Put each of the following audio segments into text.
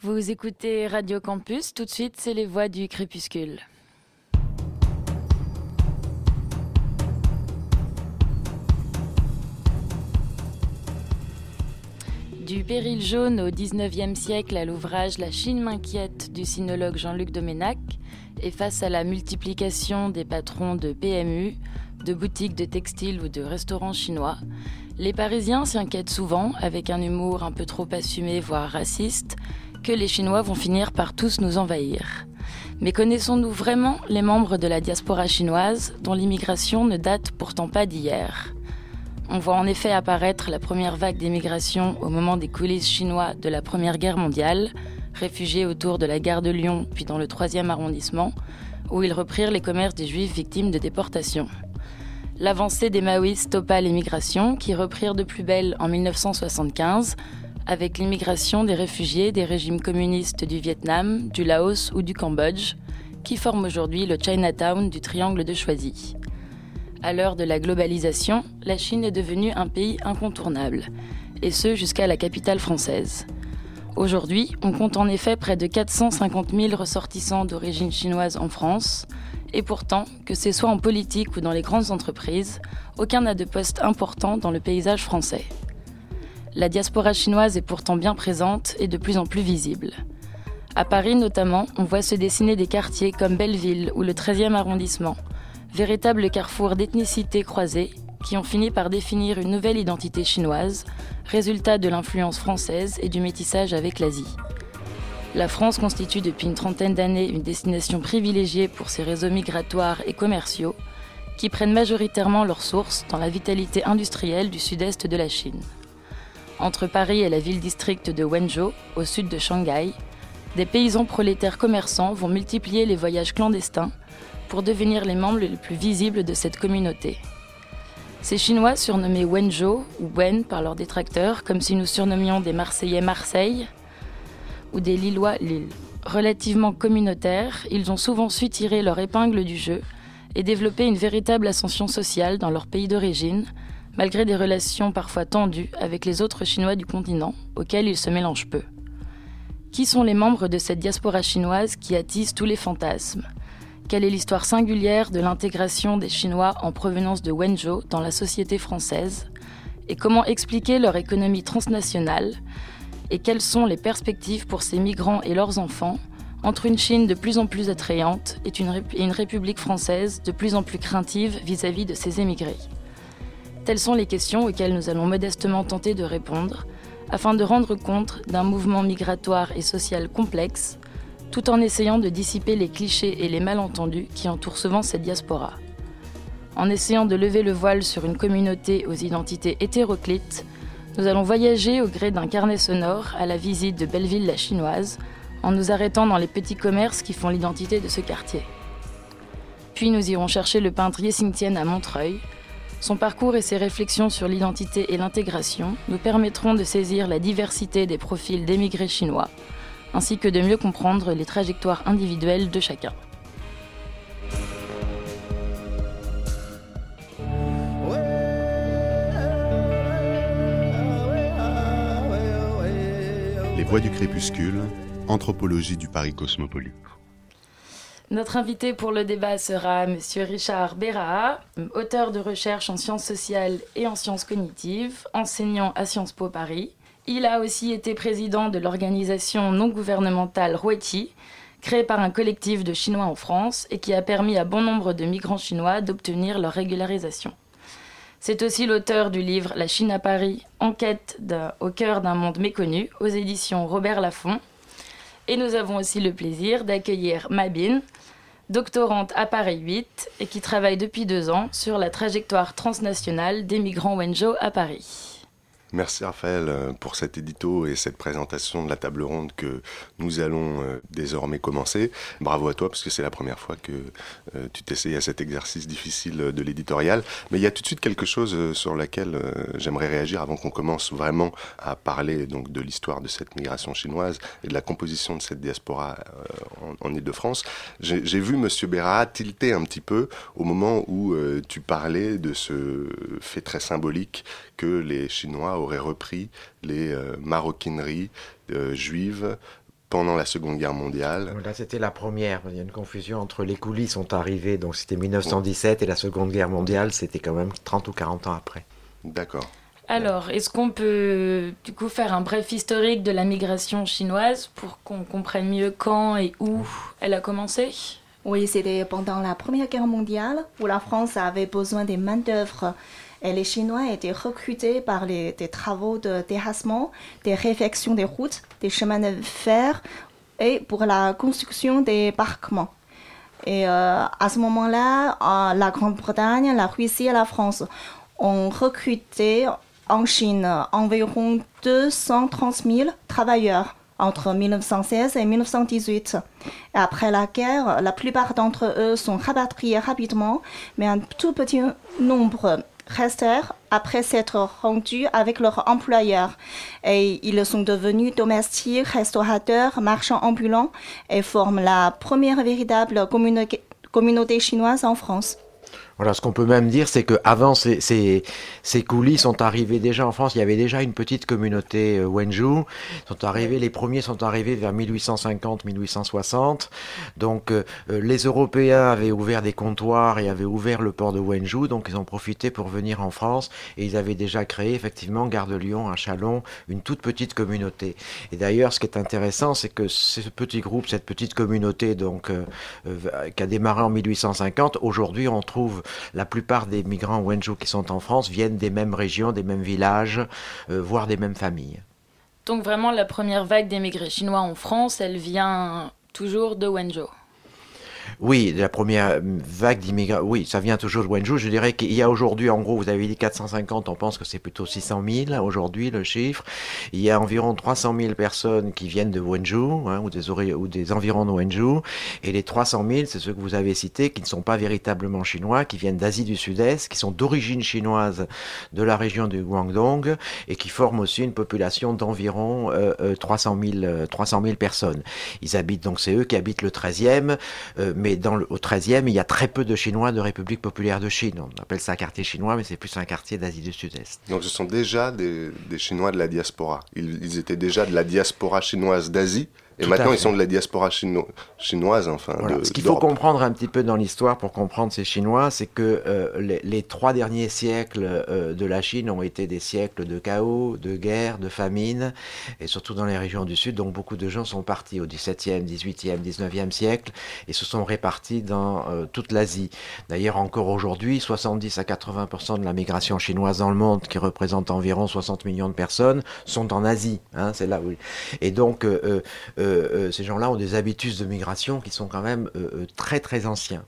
Vous écoutez Radio Campus, tout de suite c'est les voix du crépuscule. Du péril jaune au XIXe siècle à l'ouvrage La Chine m'inquiète du sinologue Jean-Luc Doménac, et face à la multiplication des patrons de PMU, de boutiques de textiles ou de restaurants chinois, les Parisiens s'y inquiètent souvent, avec un humour un peu trop assumé, voire raciste, les Chinois vont finir par tous nous envahir. Mais connaissons-nous vraiment les membres de la diaspora chinoise, dont l'immigration ne date pourtant pas d'hier? On voit en effet apparaître la première vague d'émigration au moment des coulisses chinois de la Première Guerre mondiale, réfugiés autour de la gare de Lyon puis dans le 3e arrondissement, où ils reprirent les commerces des juifs victimes de déportation. L'avancée des maoïstes stoppa l'émigration, qui reprirent de plus belle en 1975, avec l'immigration des réfugiés des régimes communistes du Vietnam, du Laos ou du Cambodge, qui forment aujourd'hui le Chinatown du triangle de Choisy. À l'heure de la globalisation, la Chine est devenue un pays incontournable, et ce jusqu'à la capitale française. Aujourd'hui, on compte en effet près de 450 000 ressortissants d'origine chinoise en France, et pourtant, que ce soit en politique ou dans les grandes entreprises, aucun n'a de poste important dans le paysage français. La diaspora chinoise est pourtant bien présente et de plus en plus visible. À Paris notamment, on voit se dessiner des quartiers comme Belleville ou le 13e arrondissement, véritable carrefour d'ethnicités croisées qui ont fini par définir une nouvelle identité chinoise, résultat de l'influence française et du métissage avec l'Asie. La France constitue depuis une trentaine d'années une destination privilégiée pour ses réseaux migratoires et commerciaux, qui prennent majoritairement leur source dans la vitalité industrielle du sud-est de la Chine. Entre Paris et la ville-district de Wenzhou, au sud de Shanghai, des paysans prolétaires commerçants vont multiplier les voyages clandestins pour devenir les membres les plus visibles de cette communauté. Ces Chinois, surnommés Wenzhou ou Wen par leurs détracteurs, comme si nous surnommions des Marseillais Marseille ou des Lillois Lille. Relativement communautaires, ils ont souvent su tirer leur épingle du jeu et développer une véritable ascension sociale dans leur pays d'origine, malgré des relations parfois tendues avec les autres Chinois du continent, auxquels ils se mélangent peu. Qui sont les membres de cette diaspora chinoise qui attise tous les fantasmes? Quelle est l'histoire singulière de l'intégration des Chinois en provenance de Wenzhou dans la société française? Et comment expliquer leur économie transnationale? Et quelles sont les perspectives pour ces migrants et leurs enfants entre une Chine de plus en plus attrayante et une, République française de plus en plus craintive vis-à-vis -vis de ses émigrés? Telles sont les questions auxquelles nous allons modestement tenter de répondre afin de rendre compte d'un mouvement migratoire et social complexe tout en essayant de dissiper les clichés et les malentendus qui entourent souvent cette diaspora. En essayant de lever le voile sur une communauté aux identités hétéroclites, nous allons voyager au gré d'un carnet sonore à la visite de Belleville la Chinoise, en nous arrêtant dans les petits commerces qui font l'identité de ce quartier. Puis nous irons chercher le peintre Yessing Tien à Montreuil. Son parcours et ses réflexions sur l'identité et l'intégration nous permettront de saisir la diversité des profils d'émigrés chinois ainsi que de mieux comprendre les trajectoires individuelles de chacun. Les voix du crépuscule, anthropologie du Paris cosmopolite. Notre invité pour le débat sera M. Richard Béra, auteur de recherche en sciences sociales et en sciences cognitives, enseignant à Sciences Po Paris, il a aussi été président de l'organisation non gouvernementale Rueti, créée par un collectif de Chinois en France et qui a permis à bon nombre de migrants chinois d'obtenir leur régularisation. C'est aussi l'auteur du livre La Chine à Paris, enquête au cœur d'un monde méconnu, aux éditions Robert Laffont. Et nous avons aussi le plaisir d'accueillir Mabine, doctorante à Paris 8 et qui travaille depuis deux ans sur la trajectoire transnationale des migrants Wenzhou à Paris. Merci Raphaël euh, pour cet édito et cette présentation de la table ronde que nous allons euh, désormais commencer. Bravo à toi parce que c'est la première fois que euh, tu t'essayes à cet exercice difficile de l'éditorial. Mais il y a tout de suite quelque chose sur laquelle j'aimerais réagir avant qu'on commence vraiment à parler donc de l'histoire de cette migration chinoise et de la composition de cette diaspora en, Ile-de-France. J'ai vu Monsieur Béra tilter un petit peu au moment où tu parlais de ce fait très symbolique que les Chinois auraient repris les euh, maroquineries euh, juives pendant la Seconde Guerre mondiale. Là, c'était la première. Il y a une confusion entre les coulisses sont arrivées, donc c'était 1917, et la Seconde Guerre mondiale, c'était quand même 30 ou 40 ans après. D'accord. Alors, est-ce qu'on peut du coup faire un bref historique de la migration chinoise pour qu'on comprenne mieux quand et où elle a commencé? Oui, c'était pendant la Première Guerre mondiale où la France avait besoin des main-d'œuvre et les Chinois étaient recrutés par les, des travaux de terrassement, des réfections des routes, des chemins de fer et pour la construction des parquements. Et euh, à ce moment-là, euh, la Grande-Bretagne, la Russie et la France ont recruté en Chine environ 230 000 travailleurs entre 1916 et 1918. après la guerre, la plupart d'entre eux sont rapatriés rapidement, mais un tout petit nombre restèrent après s'être rendus avec leur employeur. Et ils sont devenus domestiques, restaurateurs, marchands ambulants et forment la première véritable communauté chinoise en France. Voilà, ce qu'on peut même dire, c'est qu'avant ces, ces, ces, coulis sont arrivés déjà en France, il y avait déjà une petite communauté euh. Sont arrivés, les premiers sont arrivés vers 1850-1860. Donc euh, euh, les Européens avaient ouvert des comptoirs et avaient ouvert le port de Wenzhou, donc ils ont profité pour venir en France et ils avaient déjà créé effectivement Gare de Lyon, à Chalon, une toute petite communauté. Et d'ailleurs, ce qui est intéressant, c'est que ce petit groupe, cette petite communauté, donc qui a démarré en 1850, aujourd'hui on trouve la plupart des migrants Wenzhou qui sont en France viennent des mêmes régions, des mêmes villages, euh, voire des mêmes familles. Donc vraiment, la première vague d'émigrés chinois en France, elle vient toujours de Wenzhou. Oui, la première vague d'immigration, oui, ça vient toujours de Wenzhou. Je dirais qu'il y a aujourd'hui, en gros, vous avez dit 450, on pense que c'est plutôt 600 000 aujourd'hui le chiffre. Il y a environ 300 000 personnes qui viennent de Wenzhou hein, ou, des, environs de Wenzhou. Et les 300 000, c'est ceux que vous avez cités, qui ne sont pas véritablement chinois, qui viennent d'Asie du Sud-Est, qui sont d'origine chinoise de la région du Guangdong et qui forment aussi une population d'environ 300, 000, 300 000 personnes. Ils habitent donc, c'est eux qui habitent le 13e, euh, mais dans le, au 13e, il y a très peu de Chinois de République populaire de Chine. On appelle ça un quartier chinois, mais c'est plus un quartier d'Asie du Sud-Est. Donc ce sont déjà des, Chinois de la diaspora. ils, étaient déjà de la diaspora chinoise d'Asie et maintenant, ils sont de la diaspora chinoise, enfin. Ce qu'il faut comprendre un petit peu dans l'histoire pour comprendre ces Chinois, c'est que euh, les, trois derniers siècles euh, de la Chine ont été des siècles de chaos, de guerre, de famine, et surtout dans les régions du Sud. Donc beaucoup de gens sont partis au XVIIe, XVIIIe, XIXe siècle et se sont répartis dans euh, toute l'Asie. D'ailleurs, encore aujourd'hui, 70 à 80% de la migration chinoise dans le monde, qui représente environ 60 millions de personnes, sont en Asie. Hein, c'est là où. Et donc euh, euh, ces gens-là ont des habitudes de migration qui sont quand même euh, très très anciens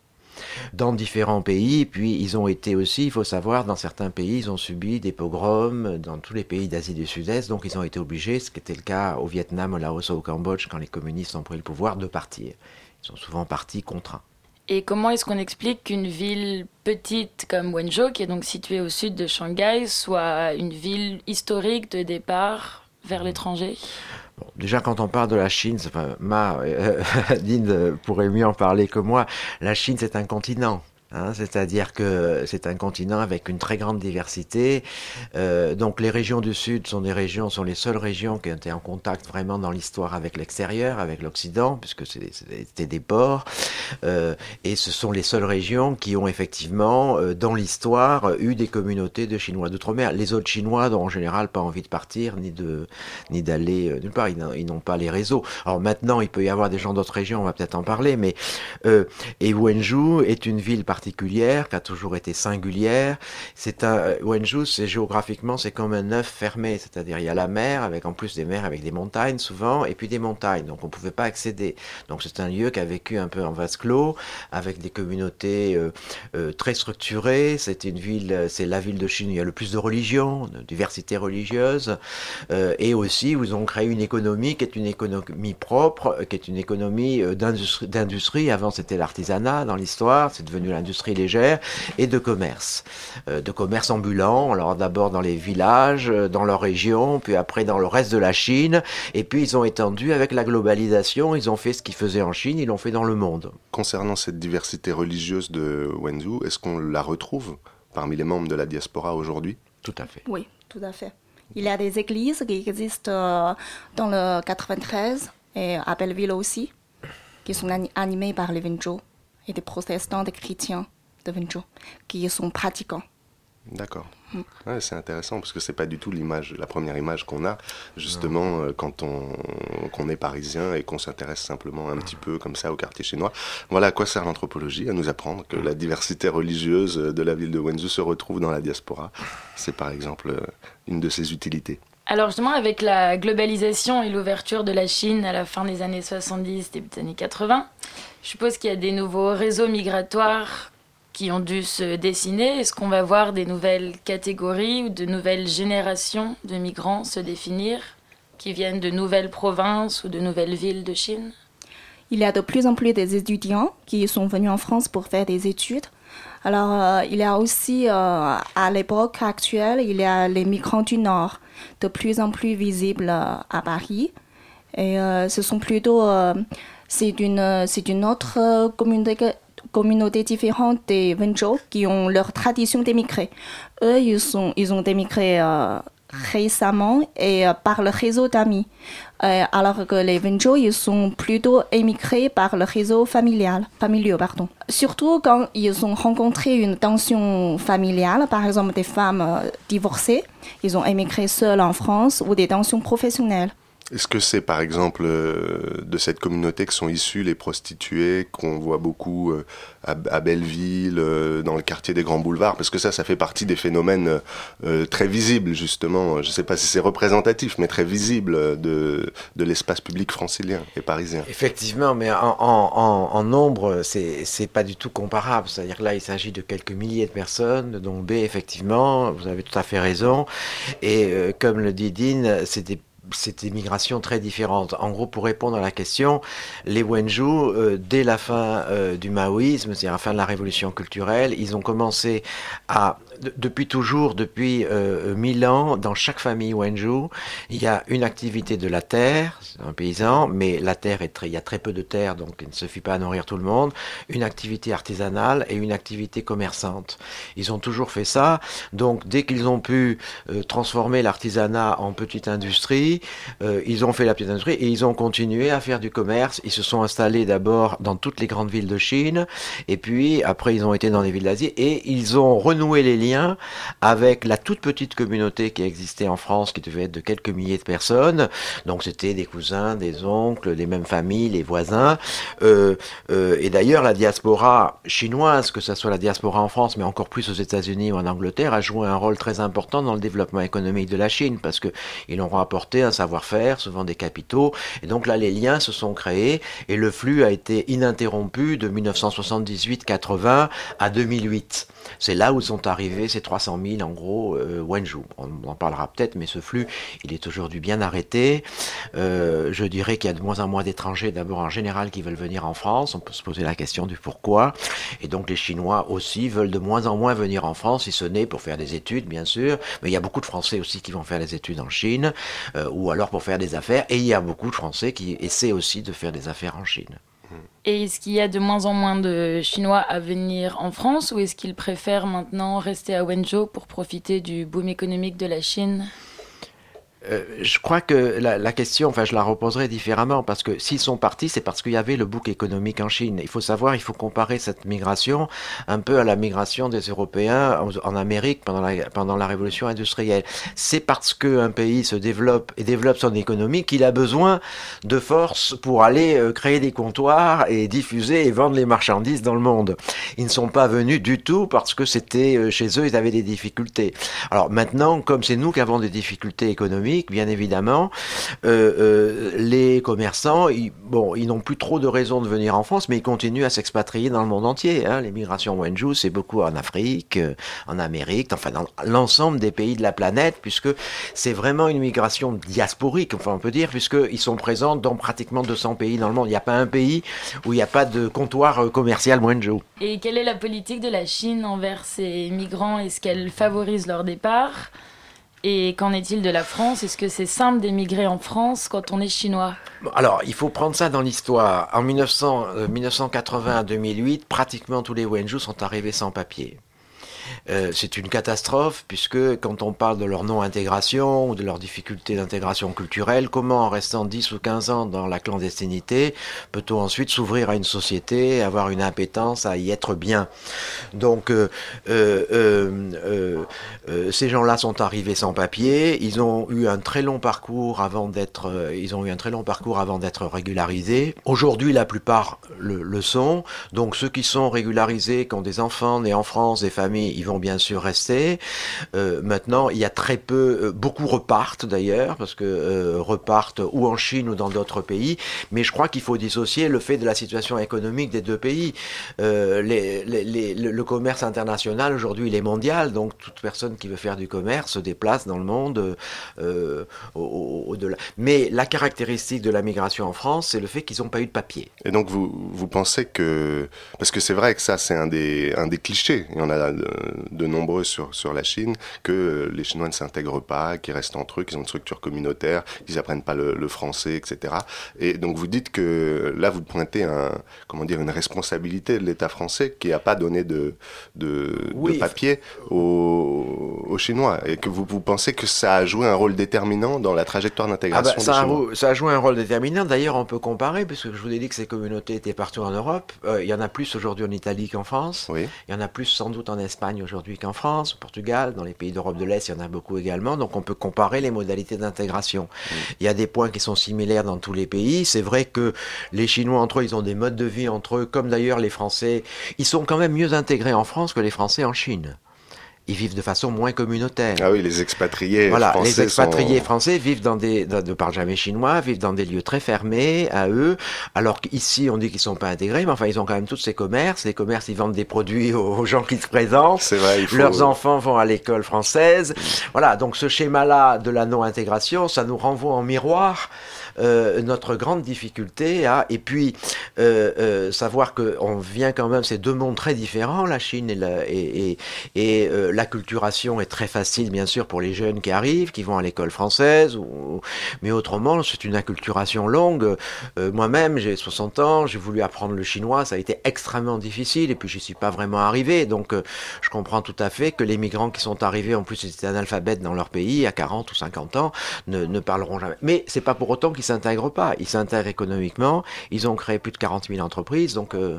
dans différents pays. Puis ils ont été aussi, il faut savoir, dans certains pays, ils ont subi des pogroms dans tous les pays d'Asie du Sud-Est. Donc ils ont été obligés, ce qui était le cas au Vietnam, au Laos, au Cambodge, quand les communistes ont pris le pouvoir, de partir. Ils sont souvent partis contraints. Et comment est-ce qu'on explique qu'une ville petite comme Wenzhou, qui est donc située au sud de Shanghai, soit une ville historique de départ vers l'étranger? Déjà, quand on parle de la Chine, enfin, Ma, euh, pourrait mieux en parler que moi. La Chine, c'est un continent. Hein, c'est-à-dire que c'est un continent avec une très grande diversité. Euh, donc les régions du Sud sont des régions, sont les seules régions qui ont été en contact vraiment dans l'histoire avec l'extérieur, avec l'Occident, puisque c'était des ports. Euh, et ce sont les seules régions qui ont effectivement, euh, dans l'histoire, eu des communautés de Chinois d'outre-mer. Les autres Chinois n'ont en général pas envie de partir ni ni d'aller nulle part. Ils n'ont pas les réseaux. Alors maintenant, il peut y avoir des gens d'autres régions, on va peut-être en parler, mais et Wenzhou est une ville particulière particulière, qui a toujours été singulière. C'est un euh, Wenzhou, c'est géographiquement, c'est comme un œuf fermé, c'est-à-dire il y a la mer avec en plus des mers avec des montagnes souvent, et puis des montagnes, donc on pouvait pas accéder. Donc c'est un lieu qui a vécu un peu en vase clos, avec des communautés euh, euh, très structurées. C'est une ville, c'est la ville de Chine où il y a le plus de religions, de diversité religieuse, et aussi où ils ont créé une économie qui est une économie propre, qui est une économie d'industrie. Avant c'était l'artisanat dans l'histoire, c'est devenu l'industrie industrie légère et de commerce. Euh, de commerce ambulant, alors d'abord dans les villages, euh, dans leur région, puis après dans le reste de la Chine, et puis ils ont étendu avec la globalisation, ils ont fait ce qu'ils faisaient en Chine, ils l'ont fait dans le monde. Concernant cette diversité religieuse de Wenzhou, est-ce qu'on la retrouve parmi les membres de la diaspora aujourd'hui? Tout à fait. Oui, tout à fait. Il y a des églises qui existent euh, dans le 93 et à Belleville aussi, qui sont animés par les Wenzhou et des protestants, des chrétiens de Wenzhou, qui sont pratiquants. D'accord. Mm. c'est intéressant parce que c'est pas du tout l'image, la première image qu'on a justement euh, quand on qu'on est parisien et qu'on s'intéresse simplement un petit peu comme ça au quartier chinois. Voilà à quoi sert l'anthropologie, à nous apprendre que la diversité religieuse de la ville de Wenzhou se retrouve dans la diaspora. C'est par exemple euh, une de ses utilités. Alors justement, avec la globalisation et l'ouverture de la Chine à la fin des années 70, début des années 80, je suppose qu'il y a des nouveaux réseaux migratoires qui ont dû se dessiner Est-ce qu'on va voir des nouvelles catégories ou de nouvelles générations de migrants se définir qui viennent de nouvelles provinces ou de nouvelles villes de Chine? Il y a de plus en plus des étudiants qui sont venus en France pour faire des études. Alors, euh, il y a aussi, euh, à l'époque actuelle, il y a les migrants du Nord, de plus en plus visibles euh, à Paris. Et ce sont plutôt, c'est une, c'est une autre communauté communautés différentes des Wenzhou qui ont leur tradition d'émigrer. Eux, ils, sont, ils ont émigré euh, récemment et euh, par le réseau d'amis. Euh, alors que les Wenzhou, ils sont plutôt émigrés par le réseau familial, familial. Pardon. Surtout quand ils ont rencontré une tension familiale, par exemple des femmes divorcées, ils ont émigré seuls en France ou des tensions professionnelles. Est-ce que c'est par exemple euh, de cette communauté que sont issues les prostituées qu'on voit beaucoup euh, à, Belleville, euh, dans le quartier des Grands Boulevards? Parce que ça, ça fait partie des phénomènes très visibles justement. Je ne sais pas si c'est représentatif, mais très visible de, de l'espace public francilien et parisien. Effectivement, mais en, en, en nombre, c'est pas du tout comparable. C'est-à-dire là, il s'agit de quelques milliers de personnes, dont B, effectivement, vous avez tout à fait raison. Et comme le dit Dean, c'est des c'est des migrations très différentes. En gros, pour répondre à la question, les Wenzhou, euh, dès la fin euh, du maoïsme, c'est-à-dire la fin de la révolution culturelle, ils ont commencé à depuis toujours, depuis euh, mille ans, dans chaque famille Wenzhou, il y a une activité de la terre, un paysan, mais la terre est très, il y a très peu de terre, donc il ne suffit pas à nourrir tout le monde, une activité artisanale et une activité commerçante. Ils ont toujours fait ça, donc dès qu'ils ont pu euh, transformer l'artisanat en petite industrie, euh, ils ont fait la petite industrie et ils ont continué à faire du commerce. Ils se sont installés d'abord dans toutes les grandes villes de Chine, et puis après ils ont été dans les villes d'Asie et ils ont renoué les avec la toute petite communauté qui existait en France, qui devait être de quelques milliers de personnes. Donc c'était des cousins, des oncles, des mêmes familles, les voisins. Euh, euh, et d'ailleurs, la diaspora chinoise, que ce soit la diaspora en France, mais encore plus aux États-Unis ou en Angleterre, a joué un rôle très important dans le développement économique de la Chine, parce que ils ont apporté un savoir-faire, souvent des capitaux. Et donc là, les liens se sont créés et le flux a été ininterrompu de 1978-80 à 2008. C'est là où sont arrivés ces 300 000 en gros euh, Wenzhou. On en parlera peut-être, mais ce flux, il est aujourd'hui bien arrêté. Euh, je dirais qu'il y a de moins en moins d'étrangers, d'abord en général, qui veulent venir en France. On peut se poser la question du pourquoi. Et donc les Chinois aussi veulent de moins en moins venir en France, si ce n'est pour faire des études, bien sûr. Mais il y a beaucoup de Français aussi qui vont faire des études en Chine, euh, ou alors pour faire des affaires. Et il y a beaucoup de Français qui essaient aussi de faire des affaires en Chine. Et est-ce qu'il y a de moins en moins de Chinois à venir en France ou est-ce qu'ils préfèrent maintenant rester à Wenzhou pour profiter du boom économique de la Chine? Euh, je crois que la, question, enfin, je la reposerai différemment parce que s'ils sont partis, c'est parce qu'il y avait le bouc économique en Chine. Il faut savoir, il faut comparer cette migration un peu à la migration des Européens en, Amérique pendant la, révolution industrielle. C'est parce qu'un pays se développe et développe son économie qu'il a besoin de force pour aller euh, créer des comptoirs et diffuser et vendre les marchandises dans le monde. Ils ne sont pas venus du tout parce que c'était euh, chez eux, ils avaient des difficultés. Alors maintenant, comme c'est nous qui avons des difficultés économiques, bien évidemment. Euh, euh, les commerçants, ils, bon, ils n'ont plus trop de raisons de venir en France, mais ils continuent à s'expatrier dans le monde entier. Hein. L'immigration Wenju, c'est beaucoup en Afrique, euh, en Amérique, enfin dans l'ensemble des pays de la planète, puisque c'est vraiment une migration diasporique, enfin on peut dire, puisqu'ils sont présents dans pratiquement 200 pays dans le monde. Il n'y a pas un pays où il n'y a pas de comptoir commercial Wenju. Et quelle est la politique de la Chine envers ces migrants? Est-ce qu'elle favorise leur départ? Et qu'en est-il de la France? Est-ce que c'est simple d'émigrer en France quand on est chinois? Alors, il faut prendre ça dans l'histoire. En 1980 à 2008, pratiquement tous les Wenzhou sont arrivés sans papier. Euh, c'est une catastrophe puisque quand on parle de leur non-intégration ou de leurs difficultés d'intégration culturelle, comment en restant 10 ou 15 ans dans la clandestinité peut-on ensuite s'ouvrir à une société, avoir une impétence à y être bien? Donc euh, euh, ces gens-là sont arrivés sans papier, ils ont eu un très long parcours avant d'être, ils ont eu un très long parcours avant d'être régularisés. Aujourd'hui, la plupart le, sont. Donc ceux qui sont régularisés, qui ont des enfants nés en France, des familles, ils vont bien sûr rester. Euh, maintenant, il y a très peu, euh, beaucoup repartent d'ailleurs, parce que euh, repartent ou en Chine ou dans d'autres pays. Mais je crois qu'il faut dissocier le fait de la situation économique des deux pays. Les, le commerce international aujourd'hui, il est mondial, donc toute personne qui veut faire du commerce se déplace dans le monde au-delà. Mais la caractéristique de la migration en France, c'est le fait qu'ils n'ont pas eu de papier. Et donc vous, vous pensez que, parce que c'est vrai que ça c'est un des, un des clichés, a de, nombreux sur, sur la Chine, que les Chinois ne s'intègrent pas, qu'ils restent entre eux, qu'ils ont une structure communautaire, qu'ils apprennent pas le, français, etc. Et donc vous dites que là vous pointez un, comment dire, une responsabilité de l'État français qui n'a pas donné de, de, papier aux, aux, Chinois et que vous, vous pensez que ça a joué un rôle déterminant dans la trajectoire d'intégration ah bah, ça, a, ça a joué un rôle déterminant. D'ailleurs, on peut comparer, puisque je vous ai dit que ces communautés étaient partout en Europe. Euh, il y en a plus aujourd'hui en Italie qu'en France. Oui. Il y en a plus sans doute en Espagne aujourd'hui qu'en France, au Portugal, dans les pays d'Europe de l'Est, il y en a beaucoup également. Donc on peut comparer les modalités d'intégration. Mm. Il y a des points qui sont similaires dans tous les pays. C'est vrai que les Chinois entre eux, ils ont des modes de vie entre eux, comme d'ailleurs les Français. Ils sont quand même mieux intégrés en France que les Français en Chine ils vivent de façon moins communautaire. Ah oui, les expatriés voilà, les expatriés français vivent dans des, ne parlent jamais chinois, vivent dans des lieux très fermés à eux, alors qu'ici on dit qu'ils sont pas intégrés, mais enfin ils ont quand même tous ces commerces. Les commerces, ils vendent des produits aux, gens qui se présentent. C'est vrai. Leurs enfants vont à l'école française. Voilà, donc ce schéma-là de la non-intégration, ça nous renvoie en miroir euh, notre grande difficulté à, et puis euh, euh, savoir qu'on vient quand même, c'est deux mondes très différents, la Chine et la, et, et, l'acculturation est très facile, bien sûr, pour les jeunes qui arrivent, qui vont à l'école française, mais autrement, c'est une acculturation longue. Moi-même, j'ai 60 ans, j'ai voulu apprendre le chinois, ça a été extrêmement difficile, et puis je suis pas vraiment arrivé, donc je comprends tout à fait que les migrants qui sont arrivés, en plus ils étaient analphabètes dans leur pays, à 40 ou 50 ans, ne, ne parleront jamais. Mais c'est pas pour autant qu'ils s'intègrent pas. Ils s'intègrent économiquement. Ils ont créé plus de 40 000 entreprises, donc euh,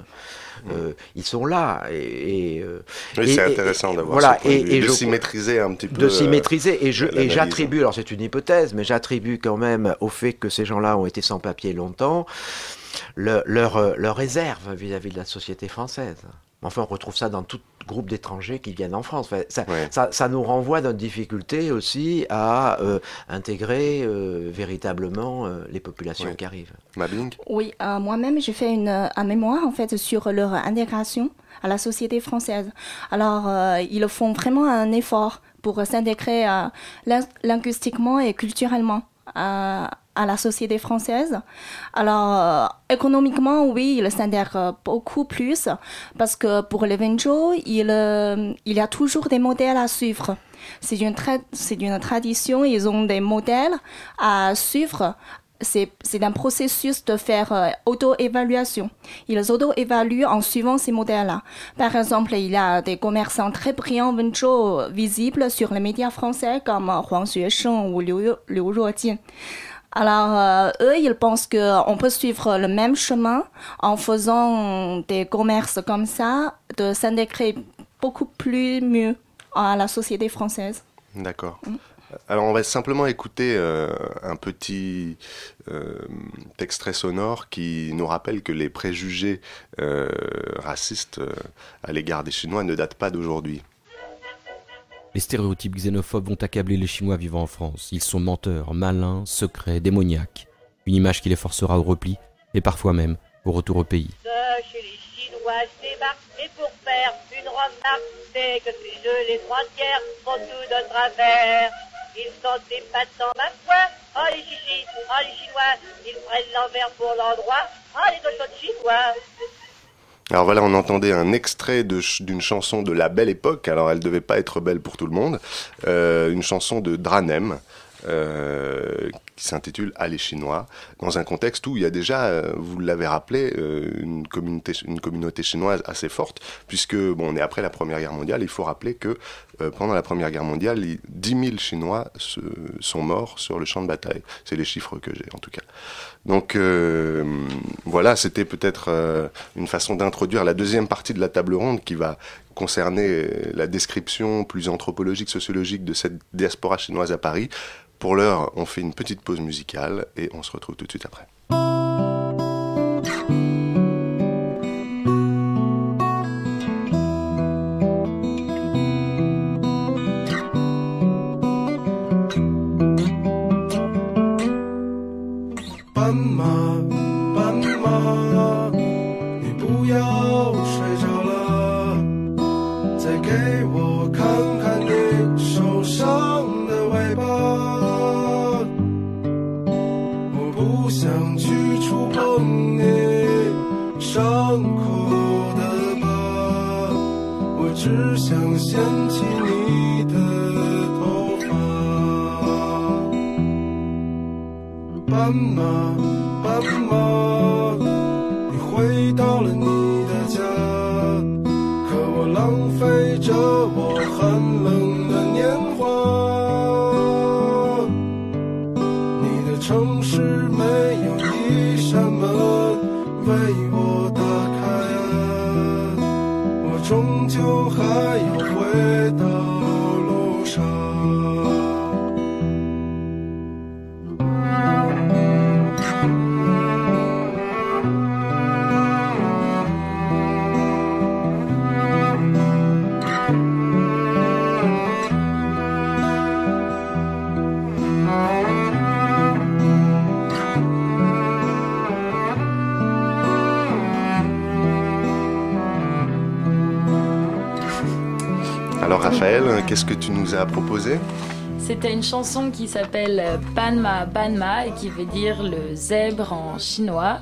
euh, ils sont là. Et, euh, oui, c'est intéressant d'avoir voilà, et, de s'y maîtriser un petit peu. De s'y maîtriser. Et, je, et j'attribue, alors c'est une hypothèse, mais j'attribue quand même au fait que ces gens-là ont été sans papier longtemps leur, leur réserve vis-à-vis -vis de la société française. Enfin, on retrouve ça dans tout groupe d'étrangers qui viennent en France. ça, nous renvoie à notre difficulté aussi à euh, intégrer euh, véritablement euh, les populations qui arrivent. Mabing Oui, moi-même, j'ai fait une, un mémoire en fait sur leur intégration à la société française. Alors, ils font vraiment un effort pour s'intégrer linguistiquement et culturellement à la société française. Alors, euh, économiquement, oui, il s'intègre beaucoup plus parce que pour les Venjo, il, euh, il y a toujours des modèles à suivre. C'est une, c'est une tradition, ils ont des modèles à suivre c'est un processus de faire euh, auto-évaluation. Ils auto-évaluent en suivant ces modèles-là. Par exemple, il y a des commerçants très brillants Wenzhou visibles sur les médias français comme Huang Xuesheng ou Liu, Liu Ruojin. Alors, euh, eux, ils pensent qu'on peut suivre le même chemin en faisant des commerces comme ça, de s'intégrer beaucoup plus mieux à la société française. D'accord. Mm. Alors, on va simplement écouter euh, un petit euh, extrait sonore qui nous rappelle que les préjugés racistes à l'égard des Chinois ne datent pas d'aujourd'hui. Les stéréotypes xénophobes vont accabler les Chinois vivant en France. Ils sont menteurs, malins, secrets, démoniaques. Une image qui les forcera au repli, et parfois même au retour au pays. Chez les Chinois et pour faire une remarque, c'est que ces jeux, les frontières font tout de travers. Ils sont épatants, ma foi. Oh les chichis, oh les Chinois, ils prennent l'envers pour l'endroit. Oh les cochons chinois. Alors voilà, on entendait un extrait d'une chanson de la belle époque, alors elle devait pas être belle pour tout le monde, euh, une chanson de Dranem, euh, qui s'intitule Aller chinois, dans un contexte où il y a déjà, euh, vous l'avez rappelé, euh, une, communauté, une communauté chinoise assez forte, puisque bon, on est après la Première Guerre mondiale. Il faut rappeler que pendant la Première Guerre mondiale, 10 000 Chinois sont morts sur le champ de bataille. C'est les chiffres que j'ai en tout cas. Donc voilà, c'était peut-être une façon d'introduire la deuxième partie de la table ronde qui va concerner la description plus anthropologique, sociologique de cette diaspora chinoise à Paris. Pour l'heure, on fait une petite pause musicale et on se retrouve tout de suite après. Qu'est-ce que tu nous as proposé C'était une chanson qui s'appelle Panma Banma et qui veut dire le zèbre en chinois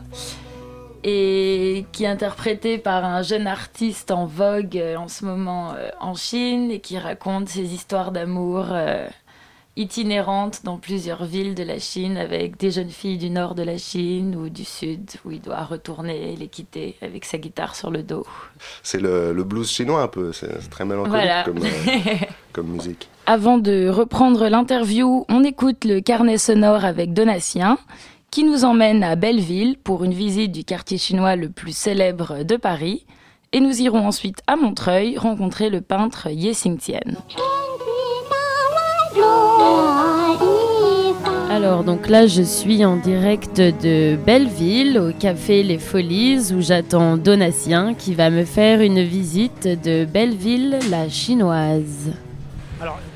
et qui est interprété par un jeune artiste en vogue en ce moment euh, en Chine et qui raconte ses histoires d'amour euh, itinérante dans plusieurs villes de la Chine avec des jeunes filles du nord de la Chine ou du sud où il doit retourner les quitter avec sa guitare sur le dos. C'est le, blues chinois un peu, c'est très mélancolique comme, euh, comme musique. Avant de reprendre l'interview, on écoute le carnet sonore avec Donatien qui nous emmène à Belleville pour une visite du quartier chinois le plus célèbre de Paris. Et nous irons ensuite à Montreuil rencontrer le peintre Ye Xingtian. Alors donc là je suis en direct de Belleville au café Les Folies où j'attends Donatien qui va me faire une visite de Belleville la chinoise.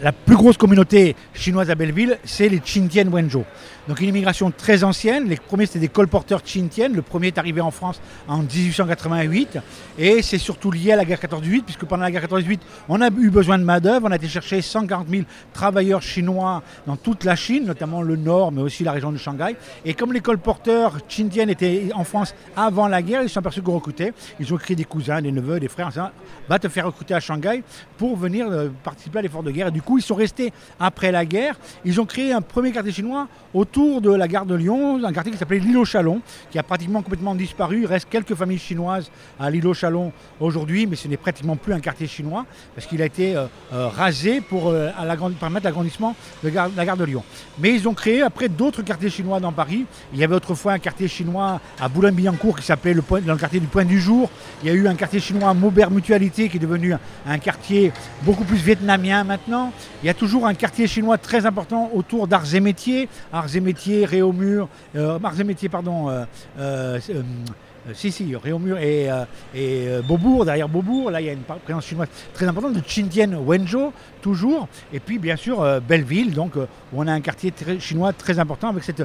La plus grosse communauté chinoise à Belleville c'est les Chintian Wenzhou. Donc une immigration très ancienne. Les premiers c'était des colporteurs Chintian. Le premier est arrivé en France en 1888 et c'est surtout lié à la guerre 14-18 puisque pendant la guerre 14-18 on a eu besoin de main d'œuvre. On a été chercher 140 000 travailleurs chinois dans toute la Chine, notamment le nord mais aussi la région de Shanghai. Et comme les colporteurs Chintian étaient en France avant la guerre, ils se sont aperçus qu'on recrutait. Ils ont créé des cousins, des neveux, des frères. En va te faire recruter à Shanghai pour venir euh, participer à l'effort de guerre. Et du coup ils sont restés après la guerre. Ils ont créé un premier quartier chinois au autour de la gare de Lyon, un quartier qui s'appelait l'île aux Chalon, qui a pratiquement complètement disparu. Il reste quelques familles chinoises à l'île aux Chalon aujourd'hui, mais ce n'est pratiquement plus un quartier chinois, parce qu'il a été euh, euh, rasé pour euh, permettre l'agrandissement de la gare de Lyon. Mais ils ont créé après d'autres quartiers chinois dans Paris. Il y avait autrefois un quartier chinois à Boulogne-Billancourt qui s'appelait le, dans le quartier du Point du Jour. Il y a eu un quartier chinois à Maubert Mutualité qui est devenu un quartier beaucoup plus vietnamien maintenant. Il y a toujours un quartier chinois très important autour d'arts et métiers. Arts et métiers, Réaumur, euh, arts et métiers, pardon, euh, euh, si, si, Réaumur et, euh, et euh, Beaubourg, derrière Beaubourg, là il y a une présence chinoise très importante, de Chintian Wenzhou, toujours, et puis bien sûr Belleville, donc où on a un quartier chinois très important avec cette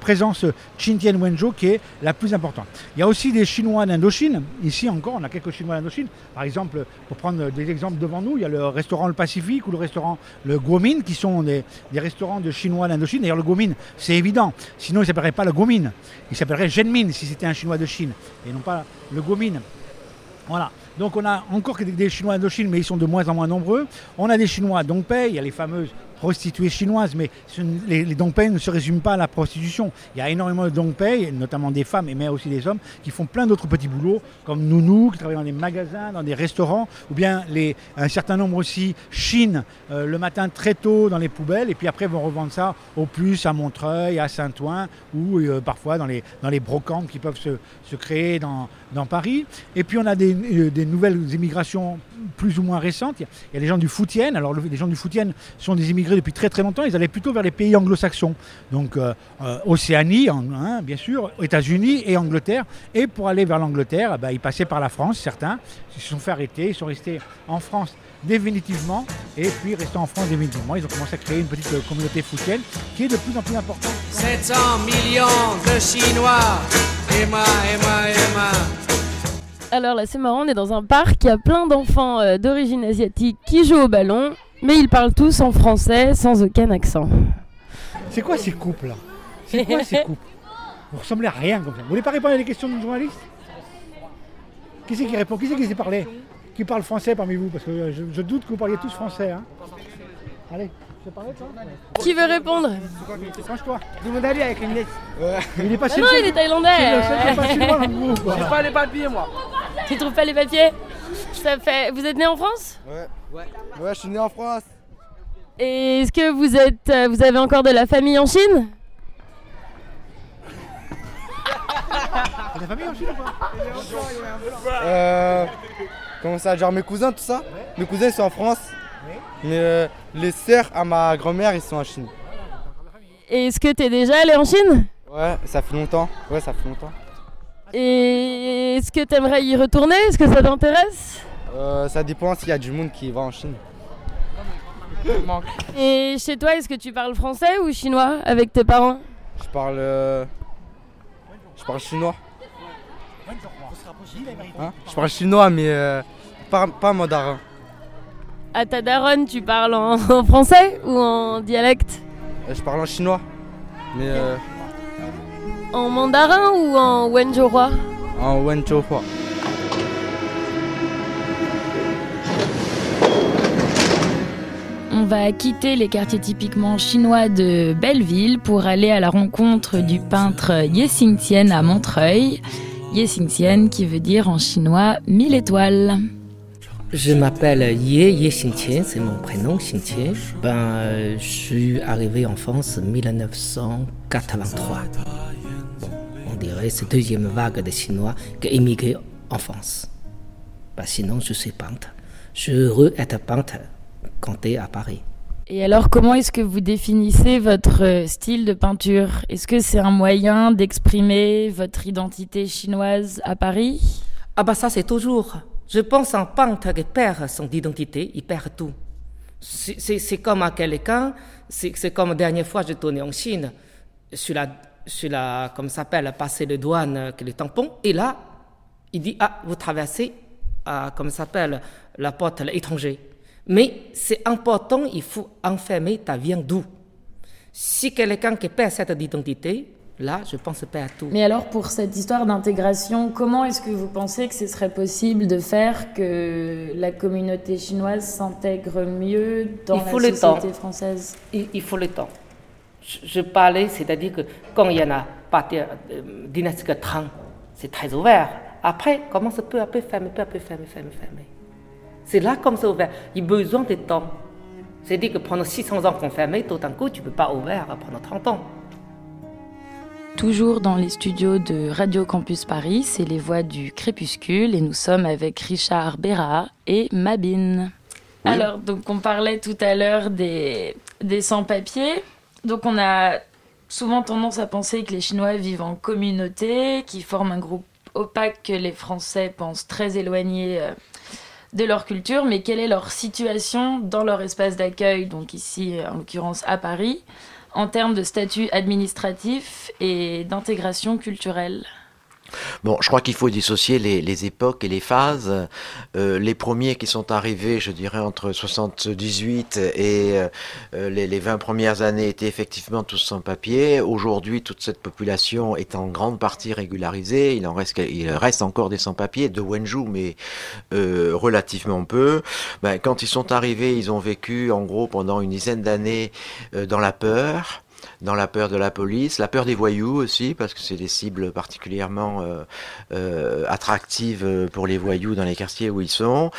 présence Chintian Wenzhou qui est la plus importante. Il y a aussi des Chinois d'Indochine, ici encore on a quelques Chinois d'Indochine, par exemple, pour prendre des exemples devant nous, il y a le restaurant Le Pacifique ou le restaurant Le Guomin qui sont des, restaurants de Chinois d'Indochine. D'ailleurs le Guomin, c'est évident, sinon il ne s'appellerait pas le Guomin, il s'appellerait Zhenmin si c'était un chinois de Chine et non pas le Gomine. Voilà. Donc on a encore des Chinois d'Indochine, mais ils sont de moins en moins nombreux. On a des Chinois Dongpei, il y a les fameuses prostituées chinoises, mais les, les dongpei ne se résument pas à la prostitution. Il y a énormément de dongpei, notamment des femmes, mais aussi des hommes, qui font plein d'autres petits boulots, comme nounou, qui travaillent dans des magasins, dans des restaurants, ou bien un certain nombre aussi chinent euh, le matin très tôt dans les poubelles, et puis après vont revendre ça au plus à Montreuil, à Saint-Ouen, ou euh, parfois dans les, dans brocantes qui peuvent se, se créer dans, dans, Paris. Et puis on a des, euh, des, nouvelles immigrations plus ou moins récentes. Il y a les gens du Foutienne. Alors les gens du Foutienne sont des immigrés depuis très très longtemps. Ils allaient plutôt vers les pays anglo-saxons. Donc euh, euh, Océanie, hein, bien sûr, États-Unis et Angleterre. Et pour aller vers l'Angleterre, eh ben, ils passaient par la France, certains. Ils se sont fait arrêter. Ils sont restés en France définitivement. Et puis restant en France définitivement, ils ont commencé à créer une petite communauté foutienne qui est de plus en plus importante. 700 millions de Chinois Emma, Emma, Emma. Alors là, c'est marrant, on est dans un parc, il y a plein d'enfants euh, d'origine asiatique qui jouent au ballon, mais ils parlent tous en français sans aucun accent. C'est quoi ces couples là? C'est quoi ces couples? Vous ressemblez à rien comme ça. Vous voulez pas répondre à des questions de journaliste? Qui c'est qui répond? Qui c'est qui sait parler Qui parle français parmi vous Parce que je, je doute que vous parliez tous français. Hein Allez. Qui veut répondre Franche-toi. Demandez-lui avec une lettre. Il est pas Ah non, il est thaïlandais. Je pas les papiers, moi. Tu trouves pas les papiers Ça fait. Vous êtes né en France Ouais. Ouais. Ouais, je suis né en France. Et est-ce que vous êtes, euh, vous avez encore de la famille en Chine de la famille en Chine ou pas? Euh. Comment ça Genre mes cousins, tout ça Mes cousins ils sont en France. Mais euh, les sœurs à ma grand-mère, ils sont en Chine. Et est-ce que tu es déjà allé en Chine Ouais, ça fait longtemps. Ouais, ça fait longtemps. Et est-ce que tu aimerais y retourner? Est-ce que ça t'intéresse? Euh, Ça dépend s'il y a du monde qui va en Chine. Et chez toi, est-ce que tu parles français ou chinois avec tes parents? Je parle. Euh... Je parle chinois. Hein je parle chinois, mais euh, pas, pas mandarin. À ta daronne, tu parles en, en français ou en dialecte? Euh, Je parle en chinois. Mais euh, En mandarin ou en wenzhouhua? en Wenzhouhua. On va quitter les quartiers typiquement chinois de Belleville pour aller à la rencontre du peintre Ye Xingtian à Montreuil. Ye Xingtian qui veut dire en chinois mille étoiles. Je m'appelle Ye Ye Xingqian, c'est mon prénom Xingqian. Ben, euh, je suis arrivé en France en 1983. Bon, on dirait c'est deuxième vague de Chinois qui émigré en France. Ben, sinon, je suis peintre. Je suis heureux d'être peintre quand t'es à Paris. Et alors, comment est-ce que vous définissez votre euh, style de peinture? Est-ce que c'est un moyen d'exprimer votre identité chinoise à Paris? Ah bah ça c'est toujours. Je pense un peintre qui perd son identité, il perd tout. C'est- comme à quelqu'un, c'est comme la dernière fois je tournais en Chine, sur la, sur la comme s'appelle, passer les douanes, euh, que les tampons, et là, il dit, ah, vous traversez, ah, comme ça s'appelle, la porte à l'étranger. Mais c'est important, il faut enfermer ta viande d'où. Si quelqu'un qui perd cette identité, là, je pense perd tout. Mais alors, pour cette histoire d'intégration, comment est-ce que vous pensez que ce serait possible de faire que la communauté chinoise s'intègre mieux dans Il faut la le temps. société française? Il, il faut le temps. Je, je parlais, c'est-à-dire que quand il y en a partir euh, dynastique Tang, c'est très ouvert. Après, commence peu à peu fermer, peu à peu fermer, fermer, fermer? C'est là comme c'est ouvert. Il y a besoin de temps. C'est-à-dire que pendant 600 ans qu'on fermait, tout d'un coup, tu ne peux pas ouvrir pendant 30 ans. Toujours dans les studios de Radio Campus Paris, c'est les voix du crépuscule et nous sommes avec Richard Béra et Mabine. Alors, donc on parlait tout à l'heure des, des sans-papiers. Donc on a souvent tendance à penser que les Chinois vivent en communauté, qui forment un groupe opaque que les Français pensent très éloigné euh, de leur culture, mais quelle est leur situation dans leur espace d'accueil, donc ici en l'occurrence à Paris, en termes de statut administratif et d'intégration culturelle Bon, je crois qu'il faut dissocier les, époques et les phases. Euh, les premiers qui sont arrivés, je dirais, entre 78 et euh, les, les, 20 premières années étaient effectivement tous sans papier. Aujourd'hui, toute cette population est en grande partie régularisée. Il en reste, il reste encore des sans-papiers de Wenju, mais euh, relativement peu. Ben, quand ils sont arrivés, ils ont vécu en gros pendant une dizaine d'années dans la peur dans la peur de la police, la peur des voyous aussi, parce que c'est des cibles particulièrement euh, euh, attractives pour les voyous dans les quartiers où ils sont.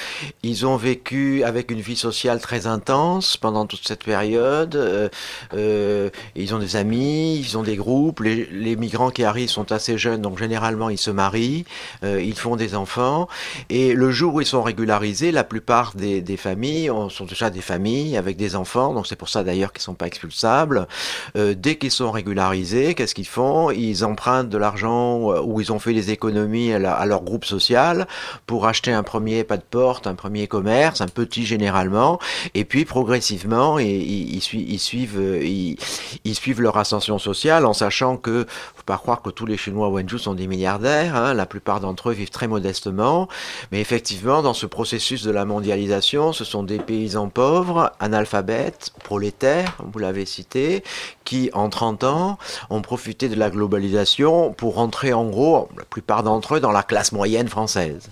Ils ont vécu avec une vie sociale très intense pendant toute cette période. Euh, euh ils ont des amis, ils ont des groupes. Les, les, migrants qui arrivent sont assez jeunes, donc généralement ils se marient, euh, ils font des enfants. Et le jour où ils sont régularisés, la plupart des, des familles sont déjà des familles avec des enfants, donc c'est pour ça d'ailleurs qu'ils sont pas expulsables. Euh, dès qu'ils sont régularisés, qu'est-ce qu'ils font? Ils empruntent de l'argent euh, ou ils ont fait des économies à, leur groupe social pour acheter un premier pas de porte, un premier commerce, un petit généralement, et puis progressivement, ils, ils suivent, leur ascension sociale en sachant que, faut pas croire que tous les Chinois Wenju sont des milliardaires. Hein, la plupart d'entre eux vivent très modestement, mais effectivement, dans ce processus de la mondialisation, ce sont des paysans pauvres, analphabètes, prolétaires, vous l'avez cité, qui, en 30 ans, ont profité de la globalisation pour rentrer en gros, la plupart d'entre eux, dans la classe moyenne française.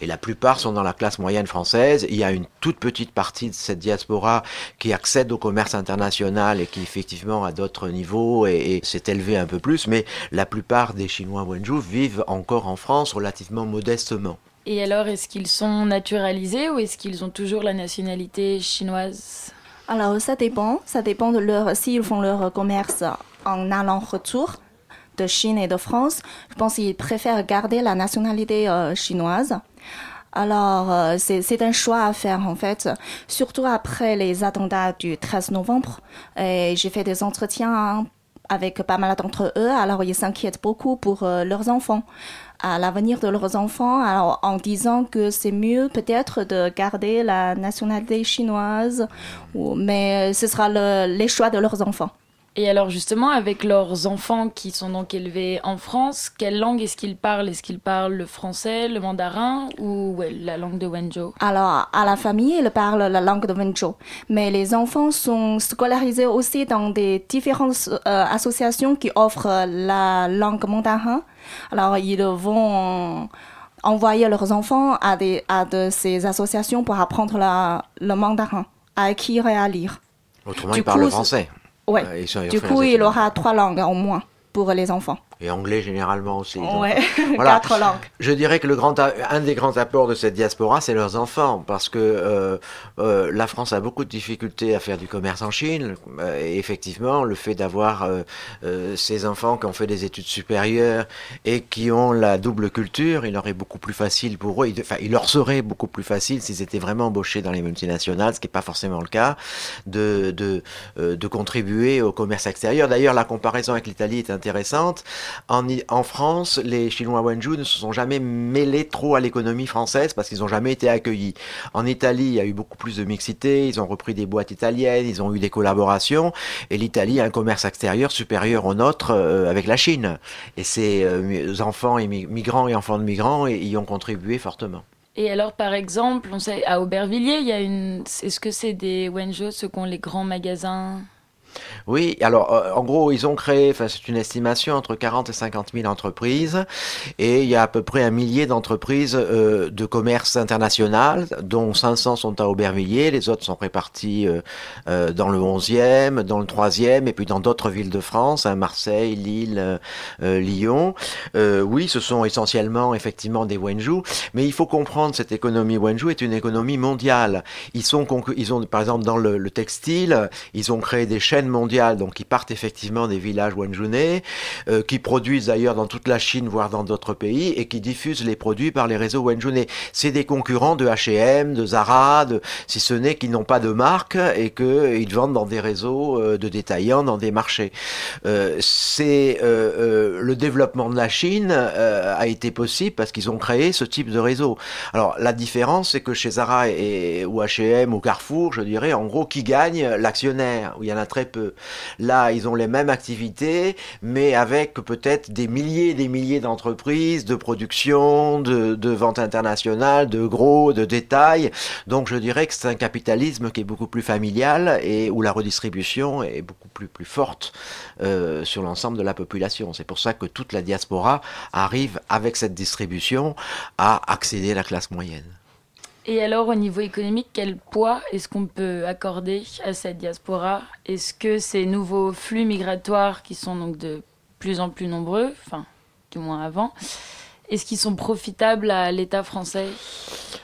Et la plupart sont dans la classe moyenne française. Il y a une toute petite partie de cette diaspora qui accède au commerce international et qui effectivement à d'autres niveaux et, s'est élevé un peu plus, mais la plupart des Chinois Wenju vivent encore en France relativement modestement. Et alors, est-ce qu'ils sont naturalisés ou est-ce qu'ils ont toujours la nationalité chinoise? Alors, ça dépend. Ça dépend de leur. S'ils font leur commerce en allant-retour de Chine et de France, je pense qu'ils préfèrent garder la nationalité euh, chinoise. Alors, euh, c'est un choix à faire en fait, surtout après les attentats du 13 novembre. J'ai fait des entretiens avec pas mal d'entre eux, alors ils s'inquiètent beaucoup pour euh, leurs enfants à l'avenir de leurs enfants alors, en disant que c'est mieux peut-être de garder la nationalité chinoise, mais ce sera le, les choix de leurs enfants. Et alors justement, avec leurs enfants qui sont donc élevés en France, quelle langue est-ce qu'ils parlent? Est-ce qu'ils parlent le français, le mandarin ou ouais, la langue de Wenzhou? Alors, à la famille, ils parlent la langue de Wenzhou. Mais les enfants sont scolarisés aussi dans des différentes euh, associations qui offrent la langue mandarin. Alors, ils vont envoyer leurs enfants à, des, à de ces associations pour apprendre la, le mandarin, à écrire et à lire. Autrement, du ils coup, parlent français. Ouais. Euh, du coup, il aura trois langues au moins pour les enfants. Et anglais généralement aussi. Donc, ouais, voilà. quatre langues. Je dirais que le grand, un des grands apports de cette diaspora, c'est leurs enfants, parce que euh, euh, la France a beaucoup de difficultés à faire du commerce en Chine. Euh, et effectivement, le fait d'avoir euh, euh, ces enfants qui ont fait des études supérieures et qui ont la double culture, il leur est beaucoup plus facile pour eux. Enfin, il leur serait beaucoup plus facile s'ils étaient vraiment embauchés dans les multinationales, ce qui n'est pas forcément le cas, de de, de contribuer au commerce extérieur. D'ailleurs, la comparaison avec l'Italie est intéressante. En, France, les Chinois Wenju ne se sont jamais mêlés trop à l'économie française parce qu'ils n'ont jamais été accueillis. En Italie, il y a eu beaucoup plus de mixité, ils ont repris des boîtes italiennes, ils ont eu des collaborations, et l'Italie a un commerce extérieur supérieur au nôtre euh, avec la Chine. Et ces euh, enfants et migrants et enfants de migrants y ont contribué fortement. Et alors, par exemple, à Aubervilliers, il y a une. Est-ce que c'est des Wenjo, ceux qui ont les grands magasins? Oui, alors euh, en gros, ils ont créé, c'est une estimation, entre 40 et 50 000 entreprises, et il y a à peu près un millier d'entreprises euh, de commerce international, dont 500 sont à Aubervilliers, les autres sont répartis euh, euh, dans le 11e, dans le 3e, et puis dans d'autres villes de France, hein, Marseille, Lille, euh, Lyon. oui, ce sont essentiellement effectivement des Wenju, mais il faut comprendre cette économie Wenju est une économie mondiale. Ils sont, ils ont par exemple dans le, le textile, ils ont créé des chaînes mondiales, donc qui partent effectivement des villages Wenjunais, euh, qui produisent d'ailleurs dans toute la Chine, voire dans d'autres pays, et qui diffusent les produits par les réseaux Wenjunais. C'est des concurrents de H&M, de Zara, si ce n'est qu'ils n'ont pas de marque et qu'ils vendent dans des réseaux euh, de détaillants, dans des marchés. Euh, c'est euh, euh, le développement de la Chine euh, a été possible parce qu'ils ont créé ce type de réseau. Alors la différence, c'est que chez Zara ou H&M ou Carrefour, je dirais, en gros, qui gagne? L'actionnaire, où il y en a très peu. Là, ils ont les mêmes activités, mais avec peut-être des milliers et des milliers d'entreprises, de production, de, vente internationale, de gros, de détail. Donc je dirais que c'est un capitalisme qui est beaucoup plus familial et où la redistribution est beaucoup plus, plus forte euh, sur l'ensemble de la population. C'est pour ça que toute la diaspora arrive avec cette distribution à accéder à la classe moyenne. Et alors, au niveau économique, quel poids est-ce qu'on peut accorder à cette diaspora? Est-ce que ces nouveaux flux migratoires qui sont donc de plus en plus nombreux, enfin, du moins avant, est-ce qu'ils sont profitables à l'État français?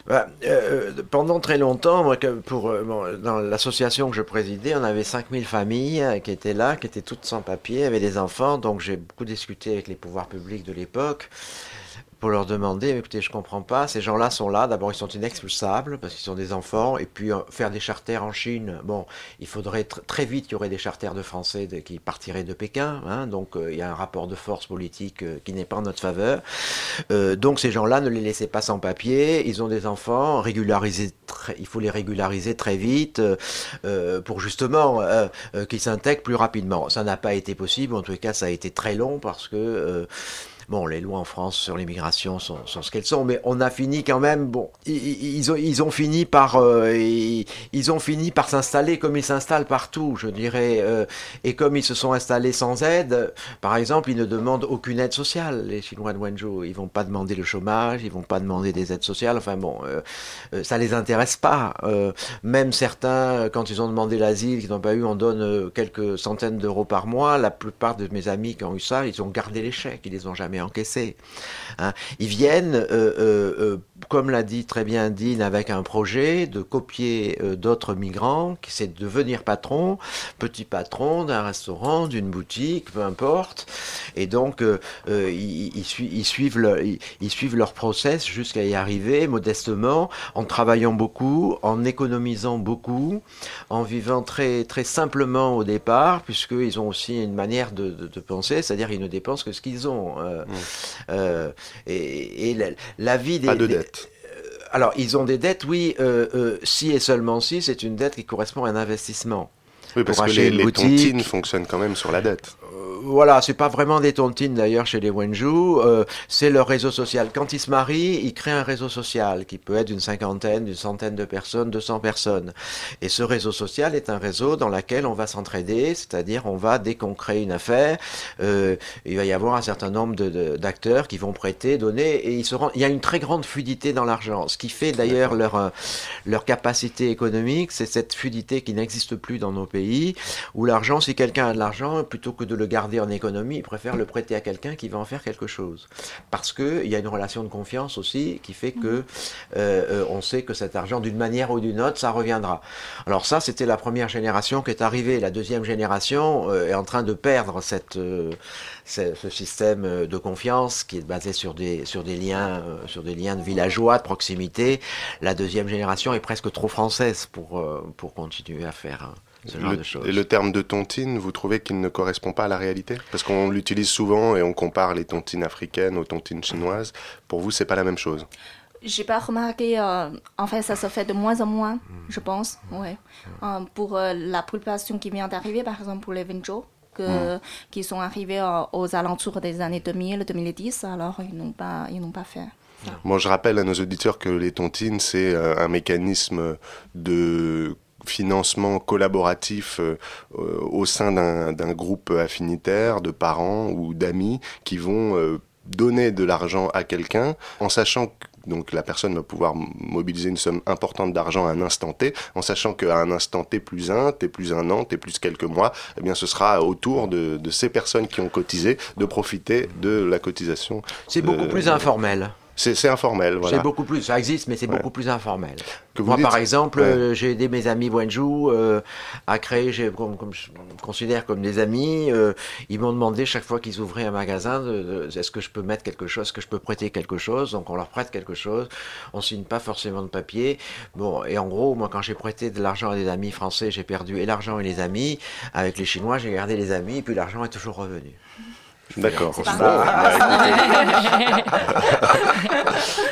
Bah, euh, Pendant très longtemps, pour, euh, dans l'association que je présidais, on avait 5000 familles euh, qui étaient là, qui étaient toutes sans papier, avaient des enfants, donc j'ai beaucoup discuté avec les pouvoirs publics de l'époque pour leur demander, écoutez, je comprends pas, ces gens-là sont là, d'abord ils sont inexpulsables parce qu'ils sont des enfants, et puis euh, faire des charters en Chine, bon, il faudrait très vite, il y aurait des charters de Français qui partiraient de Pékin, hein, donc euh, il y a un rapport de force politique euh, qui n'est pas en notre faveur. donc ces gens-là, ne les laissez pas sans papier, ils ont des enfants, régulariser, il faut les régulariser très vite pour justement qu'ils s'intègrent plus rapidement. Ça n'a pas été possible, en tout cas ça a été très long parce que Bon, les lois en France sur l'immigration sont, ce qu'elles sont, mais on a fini quand même. Bon, ils, ont, fini par, euh, ils, ont fini par s'installer comme ils s'installent partout, je dirais. Euh, et comme ils se sont installés sans aide, par exemple, ils ne demandent aucune aide sociale. Les Chinois de Wenzhou, ils vont pas demander le chômage, ils vont pas demander des aides sociales. Enfin bon, euh, ça les intéresse pas. même certains, quand ils ont demandé l'asile, qu'ils n'ont pas eu, on donne quelques centaines d'euros par mois. La plupart de mes amis qui ont eu ça, ils ont gardé les chèques, ils les ont jamais encaissé. Hein. Ils viennent, euh, euh, euh, comme l'a dit très bien Dean, avec un projet de copier d'autres migrants, qui c'est de devenir patron, petit patron d'un restaurant, d'une boutique, peu importe. Et donc, ils, ils, suivent leur, ils, suivent leur process jusqu'à y arriver modestement, en travaillant beaucoup, en économisant beaucoup, en vivant très, très simplement au départ, puisqu'ils ont aussi une manière de, de, penser, c'est-à-dire ils ne dépensent que ce qu'ils ont. Euh, et, la, vie des... Pas de. Euh, alors, ils ont des dettes, oui, euh, si et seulement si, c'est une dette qui correspond à un investissement. Oui, parce que les, les tontines fonctionnent quand même sur la dette voilà, c'est pas vraiment des tontines d'ailleurs chez les Wenju, euh, c'est leur réseau social. Quand ils se marient, ils créent un réseau social qui peut être d'une cinquantaine, d'une centaine de personnes, 200 personnes. Et ce réseau social est un réseau dans lequel on va s'entraider, c'est-à-dire on va, dès qu'on crée une affaire, euh, il va y avoir un certain nombre d'acteurs qui vont prêter, donner, et ils seront, il y a une très grande fluidité dans l'argent. Ce qui fait d'ailleurs leur, euh, leur capacité économique, c'est cette fluidité qui n'existe plus dans nos pays, où l'argent, si quelqu'un a de l'argent, plutôt que de le garder en économie, il préfère le prêter à quelqu'un qui va en faire quelque chose. Parce qu'il y a une relation de confiance aussi qui fait que mhm. euh, euh, on sait que cet argent, d'une manière ou d'une autre, ça reviendra. Alors ça, c'était la première génération qui est arrivée. La deuxième génération euh, est en train de perdre cette, ce système de confiance qui est basé sur des, sur des liens, sur des liens de villageois, de proximité. La deuxième génération est presque trop française pour, pour continuer à faire. Hein le, Et le terme de tontine, vous trouvez qu'il ne correspond pas à la réalité? Parce qu'on l'utilise souvent et on compare les tontines africaines aux tontines chinoises. Pour vous, c'est pas la même chose j'ai pas remarqué. Euh, en fait, ça se fait de moins en moins, je pense. Ouais. Euh, pour euh, la population qui vient d'arriver, par exemple pour les Venjo, que, qui sont arrivés aux alentours des années 2000-2010, alors ils n'ont pas, ils n'ont pas fait. Moi, je rappelle à nos auditeurs que les tontines, c'est un mécanisme de financement collaboratif euh, euh, au sein d'un groupe affinitaire de parents ou d'amis qui vont euh, donner de l'argent à quelqu'un en sachant que donc la personne va pouvoir mobiliser une somme importante d'argent à un instant T, en sachant qu'à un instant T plus un, T plus un an, T plus quelques mois, eh bien ce sera autour de, de ces personnes qui ont cotisé de profiter de la cotisation. C'est beaucoup plus informel. C'est informel, voilà. C'est beaucoup plus, ça existe, mais c'est beaucoup plus informel. Moi, par exemple, euh, j'ai aidé mes amis Wenju euh, à créer, comme, comme, je considère comme des amis, euh, ils m'ont demandé chaque fois qu'ils ouvraient un magasin, est-ce que je peux mettre quelque chose, est-ce que je peux prêter quelque chose, donc on leur prête quelque chose, on signe pas forcément de papier. Bon, et en gros, moi, quand j'ai prêté de l'argent à des amis français, j'ai perdu et l'argent et les amis. Avec les Chinois, j'ai gardé les amis, et puis l'argent est toujours revenu. D'accord. C'est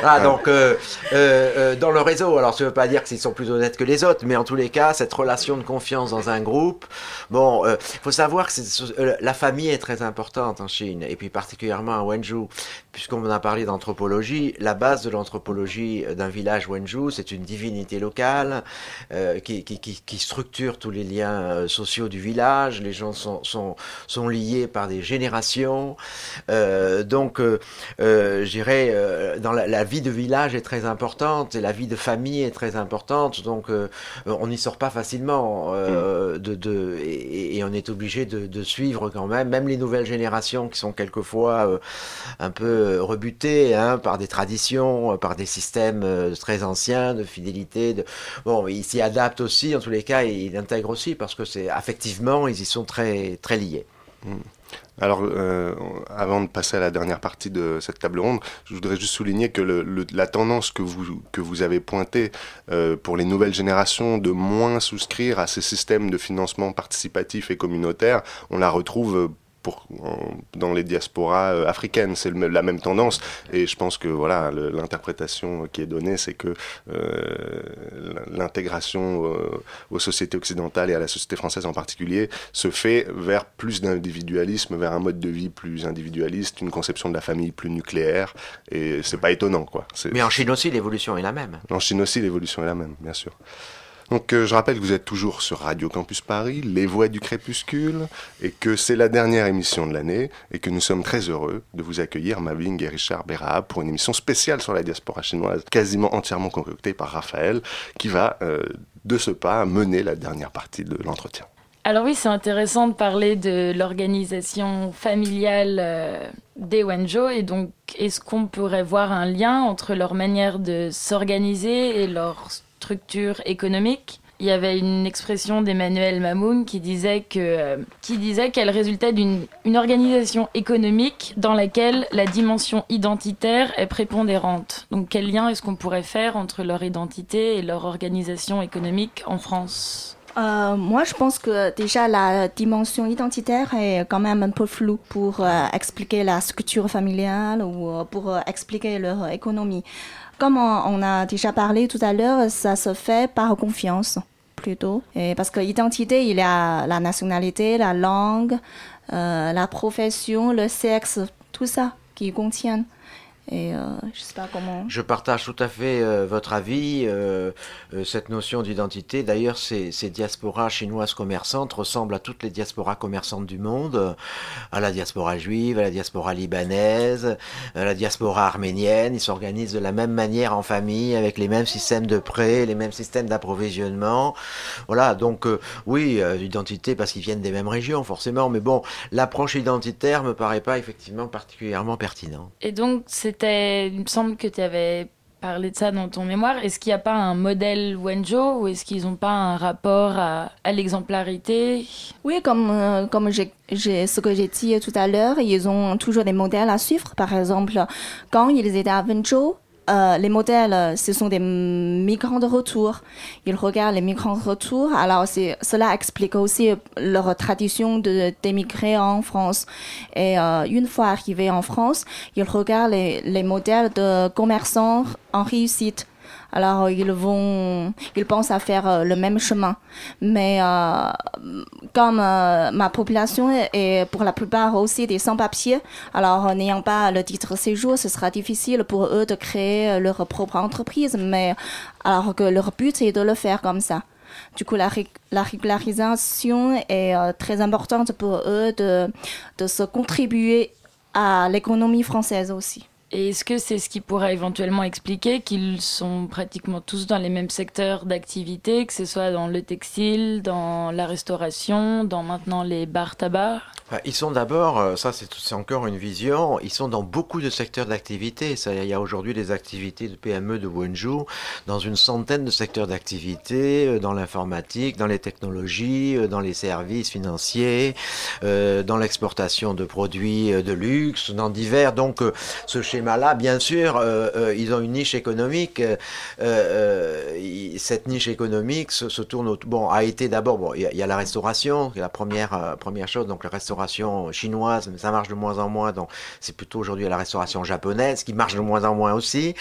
ah, donc, euh, euh, euh, dans le réseau, alors ça ne veut pas dire qu'ils sont plus honnêtes que les autres, mais en tous les cas, cette relation de confiance dans un groupe, bon, il faut savoir que la famille est très importante en Chine, et puis particulièrement à Wenzhou, puisqu'on a parlé d'anthropologie, la base de l'anthropologie d'un village Wenzhou, c'est une divinité locale qui, qui, qui, qui, structure tous les liens sociaux du village, les gens sont, sont, sont liés par des générations, donc, je dirais, dans la, vie de village est très importante et la vie de famille est très importante, donc euh, on n'y sort pas facilement euh, de, de et, on est obligé de, suivre quand même, même les nouvelles générations qui sont quelquefois euh, un peu rebutées hein, par des traditions, par des systèmes très anciens de fidélité. Bon, ils s'y adaptent aussi, en tous les cas, ils intègrent aussi parce que c'est affectivement, ils y sont très très liés. Mm. Alors, euh, avant de passer à la dernière partie de cette table ronde, je voudrais juste souligner que la tendance que vous, que vous avez pointée euh, pour les nouvelles générations de moins souscrire à ces systèmes de financement participatif et communautaire, on la retrouve pour, dans les diasporas euh, africaines. C'est la même tendance. Et je pense que voilà, l'interprétation qui est donnée, c'est que euh, l'intégration euh, aux sociétés occidentales et à la société française en particulier se fait vers plus d'individualisme, vers un mode de vie plus individualiste, une conception de la famille plus nucléaire. Et c'est pas étonnant, quoi. Mais en Chine aussi, l'évolution est la même. En Chine aussi, l'évolution est la même, bien sûr. Donc euh, je rappelle que vous êtes toujours sur Radio Campus Paris, Les Voix du Crépuscule, et que c'est la dernière émission de l'année, et que nous sommes très heureux de vous accueillir, Maving et Richard Béra, pour une émission spéciale sur la diaspora chinoise, quasiment entièrement concoctée par Raphaël, qui va euh, de ce pas mener la dernière partie de l'entretien. Alors oui, c'est intéressant de parler de l'organisation familiale euh, des Wenzhou et donc est-ce qu'on pourrait voir un lien entre leur manière de s'organiser et leur structure économique. Il y avait une expression d'Emmanuel Mamoun qui disait euh, qu'elle résultait d'une une organisation économique dans laquelle la dimension identitaire est prépondérante. Donc quel lien est-ce qu'on pourrait faire entre leur identité et leur organisation économique en France? Euh, moi, je pense que déjà la dimension identitaire est quand même un peu floue pour euh, expliquer la structure familiale ou pour expliquer leur économie. Comme on, a déjà parlé tout à l'heure, ça se fait par confiance plutôt. Parce que l'identité, il y a la nationalité, la langue, euh, la profession, le sexe, tout ça qui contiennent. Et euh, je sais pas comment. Je partage tout à fait euh, votre avis. Euh, cette notion d'identité, d'ailleurs, ces, ces, diasporas chinoises commerçantes ressemblent à toutes les diasporas commerçantes du monde, à la diaspora juive, à la diaspora libanaise, à la diaspora arménienne. Ils s'organisent de la même manière en famille, avec les mêmes systèmes de prêts, les mêmes systèmes d'approvisionnement. Voilà, donc oui, l'identité parce qu'ils viennent des mêmes régions, forcément. Mais bon, l'approche identitaire me paraît pas effectivement particulièrement pertinente. Et donc, c'est il me semble que tu avais parlé de ça dans ton mémoire. Est-ce qu'il n'y a pas un modèle Wenzhou ou est-ce qu'ils n'ont pas un rapport à, l'exemplarité? Oui, comme, euh, comme ce que j'ai dit tout à l'heure, ils ont toujours des modèles à suivre. Par exemple, quand ils étaient à Wenzhou, euh, les modèles, euh, ce sont des migrants de retour. Ils regardent les migrants de retour. Alors, cela explique aussi leur tradition d'émigrer en France. Et euh, une fois arrivés en France, ils regardent les, les modèles de commerçants en réussite. Alors ils vont, ils pensent à faire euh, le même chemin. Mais euh, comme euh, ma population est pour la plupart aussi des sans-papiers, alors n'ayant pas le titre séjour, ce sera difficile pour eux de créer leur propre entreprise. Mais alors que leur but est de le faire comme ça. Du coup, la, la régularisation est très importante pour eux de, de se contribuer à l'économie française aussi. Est-ce que c'est ce qui pourrait éventuellement expliquer qu'ils sont pratiquement tous dans les mêmes secteurs d'activité, que ce soit dans le textile, dans la restauration, dans maintenant les bars tabac? Ils sont d'abord, euh, ça c'est encore une vision, ils sont dans beaucoup de secteurs d'activité. Il y a aujourd'hui des activités de PME de Wenzhou dans une centaine de secteurs d'activité, euh, dans l'informatique, dans les technologies, euh, dans les services financiers, dans l'exportation de produits de luxe, dans divers. Donc ce schéma-là, bien sûr, euh, euh, ils ont une niche économique. Euh, cette niche économique se, tourne au, bon a été d'abord bon il y, a la restauration, la première première chose donc la restauration chinoise, mais ça marche de moins en moins donc c'est plutôt aujourd'hui la restauration japonaise qui marche de moins en moins aussi.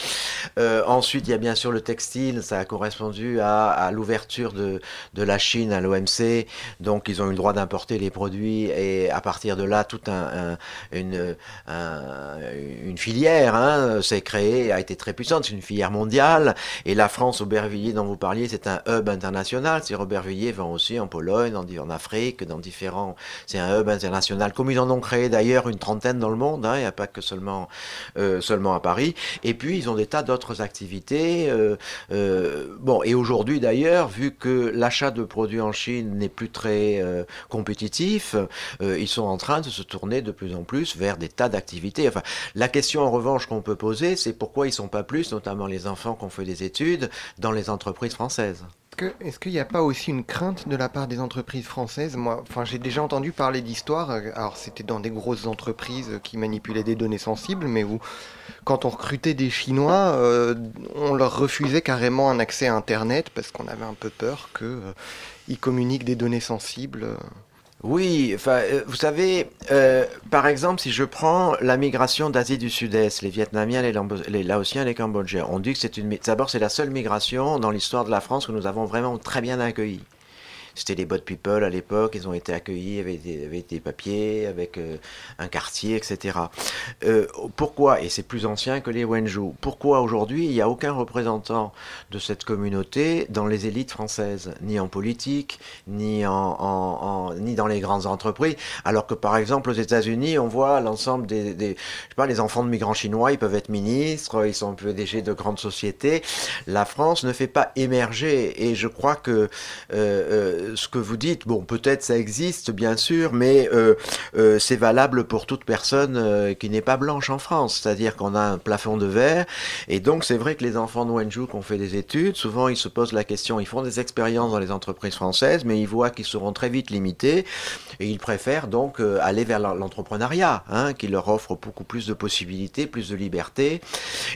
ensuite il y a bien sûr le textile, ça a correspondu à, l'ouverture de de la Chine à l'OMC, donc ils ont eu le droit d'importer les produits et à partir de là tout un, une une filière hein, s'est créée, a été très puissante, c'est une filière mondiale. Et la France, Aubervilliers dont vous parliez, c'est un hub international. C'est Aubervilliers vend aussi en Pologne, en, en, Afrique, dans différents. C'est un hub international, comme ils en ont créé d'ailleurs une trentaine dans le monde. Hein, il n'y a pas que seulement euh, seulement à Paris. Et puis ils ont des tas d'autres activités. Euh, euh, bon, et aujourd'hui d'ailleurs, vu que l'achat de produits en Chine n'est plus très compétitif, ils sont en train de se tourner de plus en plus vers des tas d'activités. Enfin, la question en revanche qu'on peut poser, c'est pourquoi ils sont pas plus, notamment les enfants qui ont fait des études, dans les entreprises françaises. Est-ce qu'il n'y a pas aussi une crainte de la part des entreprises françaises? Moi, enfin, j'ai déjà entendu parler d'histoires. Euh, alors, c'était dans des grosses entreprises qui manipulaient des données sensibles, mais quand on recrutait des Chinois, euh, on leur refusait carrément un accès à Internet parce qu'on avait un peu peur qu'ils euh, communiquent des données sensibles. Oui, euh, vous savez, euh, par exemple, si je prends la migration d'Asie du Sud-Est, les Vietnamiens, les, les, Laotiens, les Cambodgiens, on dit que c'est une, d'abord c'est la seule migration dans l'histoire de la France que nous avons vraiment très bien accueillie. C'était les Bot People à l'époque, ils ont été accueillis avec des, papiers, avec euh, un quartier, etc. Euh, pourquoi, et c'est plus ancien que les Wenju, pourquoi aujourd'hui il n'y a aucun représentant de cette communauté dans les élites françaises, ni en politique, ni, en, ni dans les grandes entreprises, alors que par exemple aux États-Unis, on voit l'ensemble des, je sais pas, enfants de migrants chinois, ils peuvent être ministres, ils sont PDG de grandes sociétés. La France ne fait pas émerger, et je crois que euh, ce que vous dites, bon, peut-être ça existe, bien sûr, mais euh, euh, c'est valable pour toute personne euh, qui n'est pas blanche en France. C'est-à-dire qu'on a un plafond de verre. Et donc, c'est vrai que les enfants de Wenju qui ont fait des études, souvent, ils se posent la question, ils font des expériences dans les entreprises françaises, mais ils voient qu'ils seront très vite limités. Et ils préfèrent donc aller vers l'entrepreneuriat, hein, qui leur offre beaucoup plus de possibilités, plus de liberté.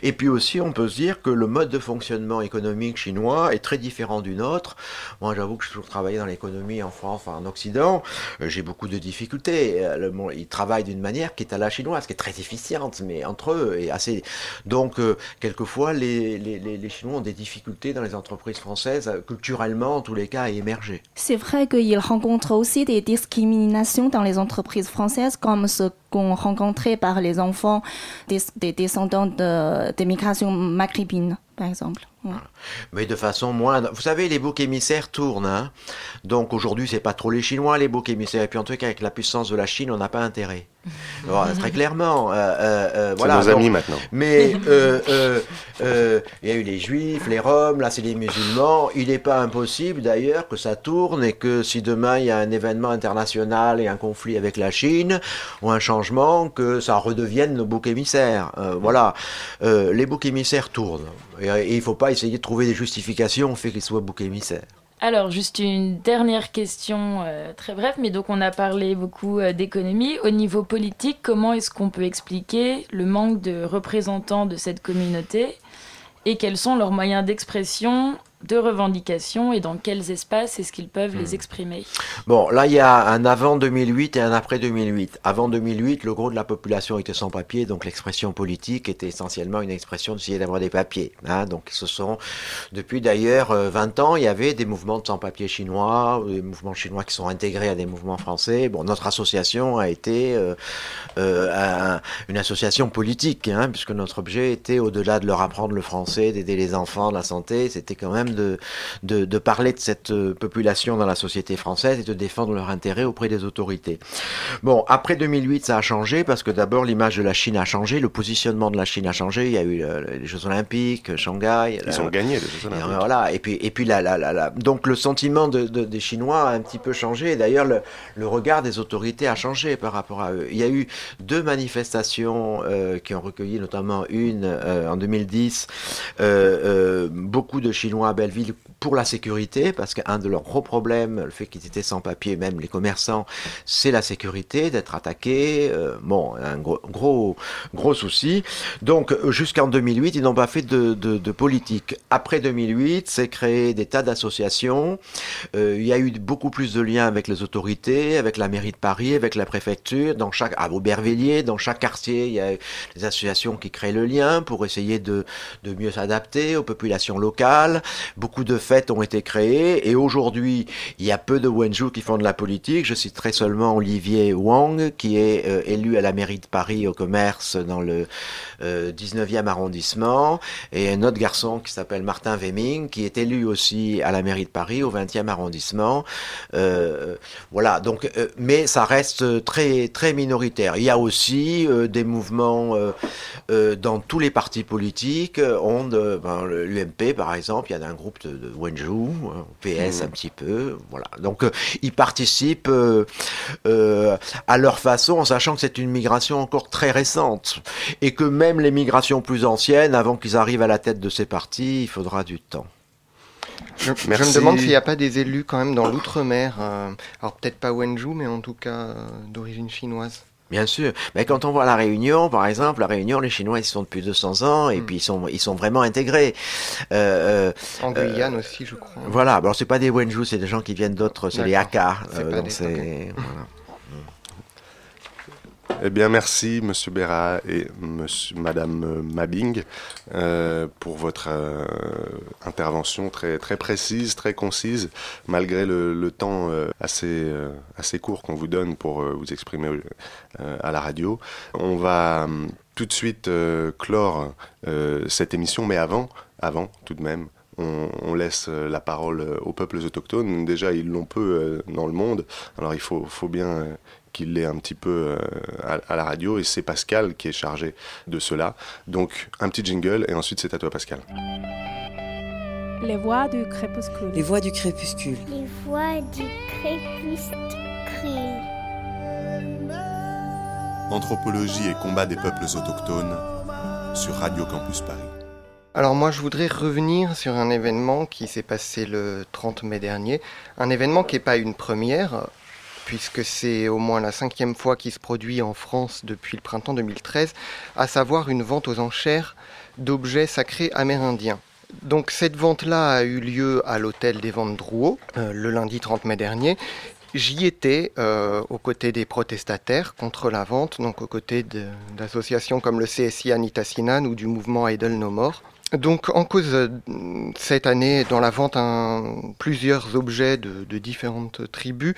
Et puis aussi, on peut se dire que le mode de fonctionnement économique chinois est très différent du nôtre. Moi, j'avoue que je toujours travaillé dans l'économie en France, en Occident, euh, j'ai beaucoup de difficultés. Euh, ils travaillent d'une manière qui est à la chinoise, qui est très efficiente, mais entre eux et assez. Donc, euh, quelquefois, les, Chinois ont des difficultés dans les entreprises françaises, culturellement en tous les cas, à émerger. C'est vrai qu'ils rencontrent aussi des discriminations dans les entreprises françaises, comme ce qu'on rencontrait par les enfants des, des descendants de, des migrations maghrébines, par exemple. Mais de façon moins. Vous savez, les boucs émissaires tournent. Hein Donc aujourd'hui, c'est pas trop les Chinois, les boucs émissaires. Et puis en tout cas, avec la puissance de la Chine, on n'a pas intérêt. très clairement. Euh, euh, euh voilà. nos amis maintenant. Mais euh, il y a eu les Juifs, les Roms, là c'est les musulmans. Il n'est pas impossible d'ailleurs que ça tourne et que si demain il y a un événement international et un conflit avec la Chine ou un changement, que ça redevienne nos boucs émissaires. voilà. les boucs émissaires tournent. Et, il ne faut pas essayer de trouver des justifications au fait qu'ils soient boucs émissaires. Alors, juste une dernière question euh, très brève, mais donc on a parlé beaucoup euh, d'économie. Au niveau politique, comment est-ce qu'on peut expliquer le manque de représentants de cette communauté et quels sont leurs moyens d'expression de revendications et dans quels espaces est-ce qu'ils peuvent les hmm. exprimer Bon, là, il y a un avant 2008 et un après 2008. Avant 2008, le gros de la population était sans papier, donc l'expression politique était essentiellement une expression d'essayer d'avoir des papiers. Hein. donc, ce sont, depuis d'ailleurs 20 euh, ans, il y avait des mouvements de sans-papiers chinois, des mouvements chinois qui sont intégrés à des mouvements français. Bon, notre association a été euh, euh, une association politique, hein, puisque notre objet était, au-delà de leur apprendre le français, d'aider les enfants, la santé, c'était quand même de, de, parler de cette euh, population dans la société française et de défendre leur intérêt auprès des autorités. Bon, après 2008, ça a changé parce que d'abord l'image de la Chine a changé, le positionnement de la Chine a changé. Il y a eu euh, les Jeux Olympiques, Shanghai. Ils ont gagné les Jeux Olympiques. voilà. Et puis, et puis la, la, la, donc le sentiment de, des Chinois a un petit peu changé. D'ailleurs, le, le, regard des autorités a changé par rapport à eux. Il y a eu deux manifestations euh, qui ont recueilli, notamment une en 2010. beaucoup de Chinois Belleville pour la sécurité, parce qu'un de leurs gros problèmes, le fait qu'ils étaient sans papier, même les commerçants, c'est la sécurité, d'être attaqués. Euh, bon, un gros, gros, gros souci. Donc, jusqu'en 2008, ils n'ont pas fait de, de, politique. Après 2008, c'est créé des tas d'associations. Euh, il y a eu beaucoup plus de liens avec les autorités, avec la mairie de Paris, avec la préfecture. Dans chaque, à Aubervilliers, dans chaque quartier, il y a des associations qui créent le lien pour essayer de, de mieux s'adapter aux populations locales. Beaucoup de ont été créées et aujourd'hui, il y a peu de Wenju qui font de la politique. Je citerai seulement Olivier Wang, qui est euh, élu à la mairie de Paris au commerce dans le euh, 19e arrondissement, et un autre garçon qui s'appelle Martin Wemming, qui est élu aussi à la mairie de Paris au 20e arrondissement. Euh, voilà, donc, euh, mais ça reste très, très minoritaire. Il y a aussi euh, des mouvements euh, euh, dans tous les partis politiques. On, ben, L'UMP, par exemple, il y a un groupe de, de Wenju, hein, PS un petit peu. Voilà. Donc, euh, ils participent euh, euh, à leur façon, en sachant que c'est une migration encore très récente. Et que même les migrations plus anciennes, avant qu'ils arrivent à la tête de ces partis, il faudra du temps. Je, me demande s'il n'y a pas des élus quand même dans l'outre-mer. euh, alors peut-être pas Wenju, mais en tout cas euh, d'origine chinoise. Bien sûr. Mais quand on voit la Réunion, par exemple, la Réunion, les Chinois, ils sont depuis 200 ans et puis ils sont, ils sont vraiment intégrés. Euh, euh, En euh, Guyane aussi, je crois. Voilà. Alors c'est pas des Wenju, c'est des gens qui viennent d'autres, c'est les. Hakka. Euh, donc voilà. Eh bien, merci, Monsieur Béra et monsieur, Madame Mabing, euh, pour votre euh, intervention très, très précise, très concise, malgré le, temps euh, assez, assez court qu'on vous donne pour vous exprimer à la radio. On va tout de suite clore cette émission, mais avant, avant, tout de même, on, laisse la parole aux peuples autochtones. Déjà, ils l'ont peu dans le monde, alors il faut, faut bien qu'il l'ait un petit peu euh, à, à la radio, et c'est Pascal qui est chargé de cela. Donc, un petit jingle, et ensuite c'est à toi, Pascal. Les voix du crépuscule. Les voix du crépuscule. Les voix du crépuscule. Anthropologie et combat des peuples autochtones sur Radio Campus Paris. Alors moi je voudrais revenir sur un événement qui s'est passé le 30 mai dernier. Un événement qui n'est pas une première, puisque c'est au moins la cinquième fois qu'il se produit en France depuis le printemps 2013, à savoir une vente aux enchères d'objets sacrés amérindiens. Donc cette vente-là a eu lieu à l'hôtel des ventes Drouot euh, le lundi 30 mai dernier. J'y étais euh, aux côtés des protestataires contre la vente, donc aux côtés d'associations comme le CSI Anitasinan ou du mouvement Idle No More. Donc en cause euh, cette année dans la vente plusieurs objets de différentes tribus,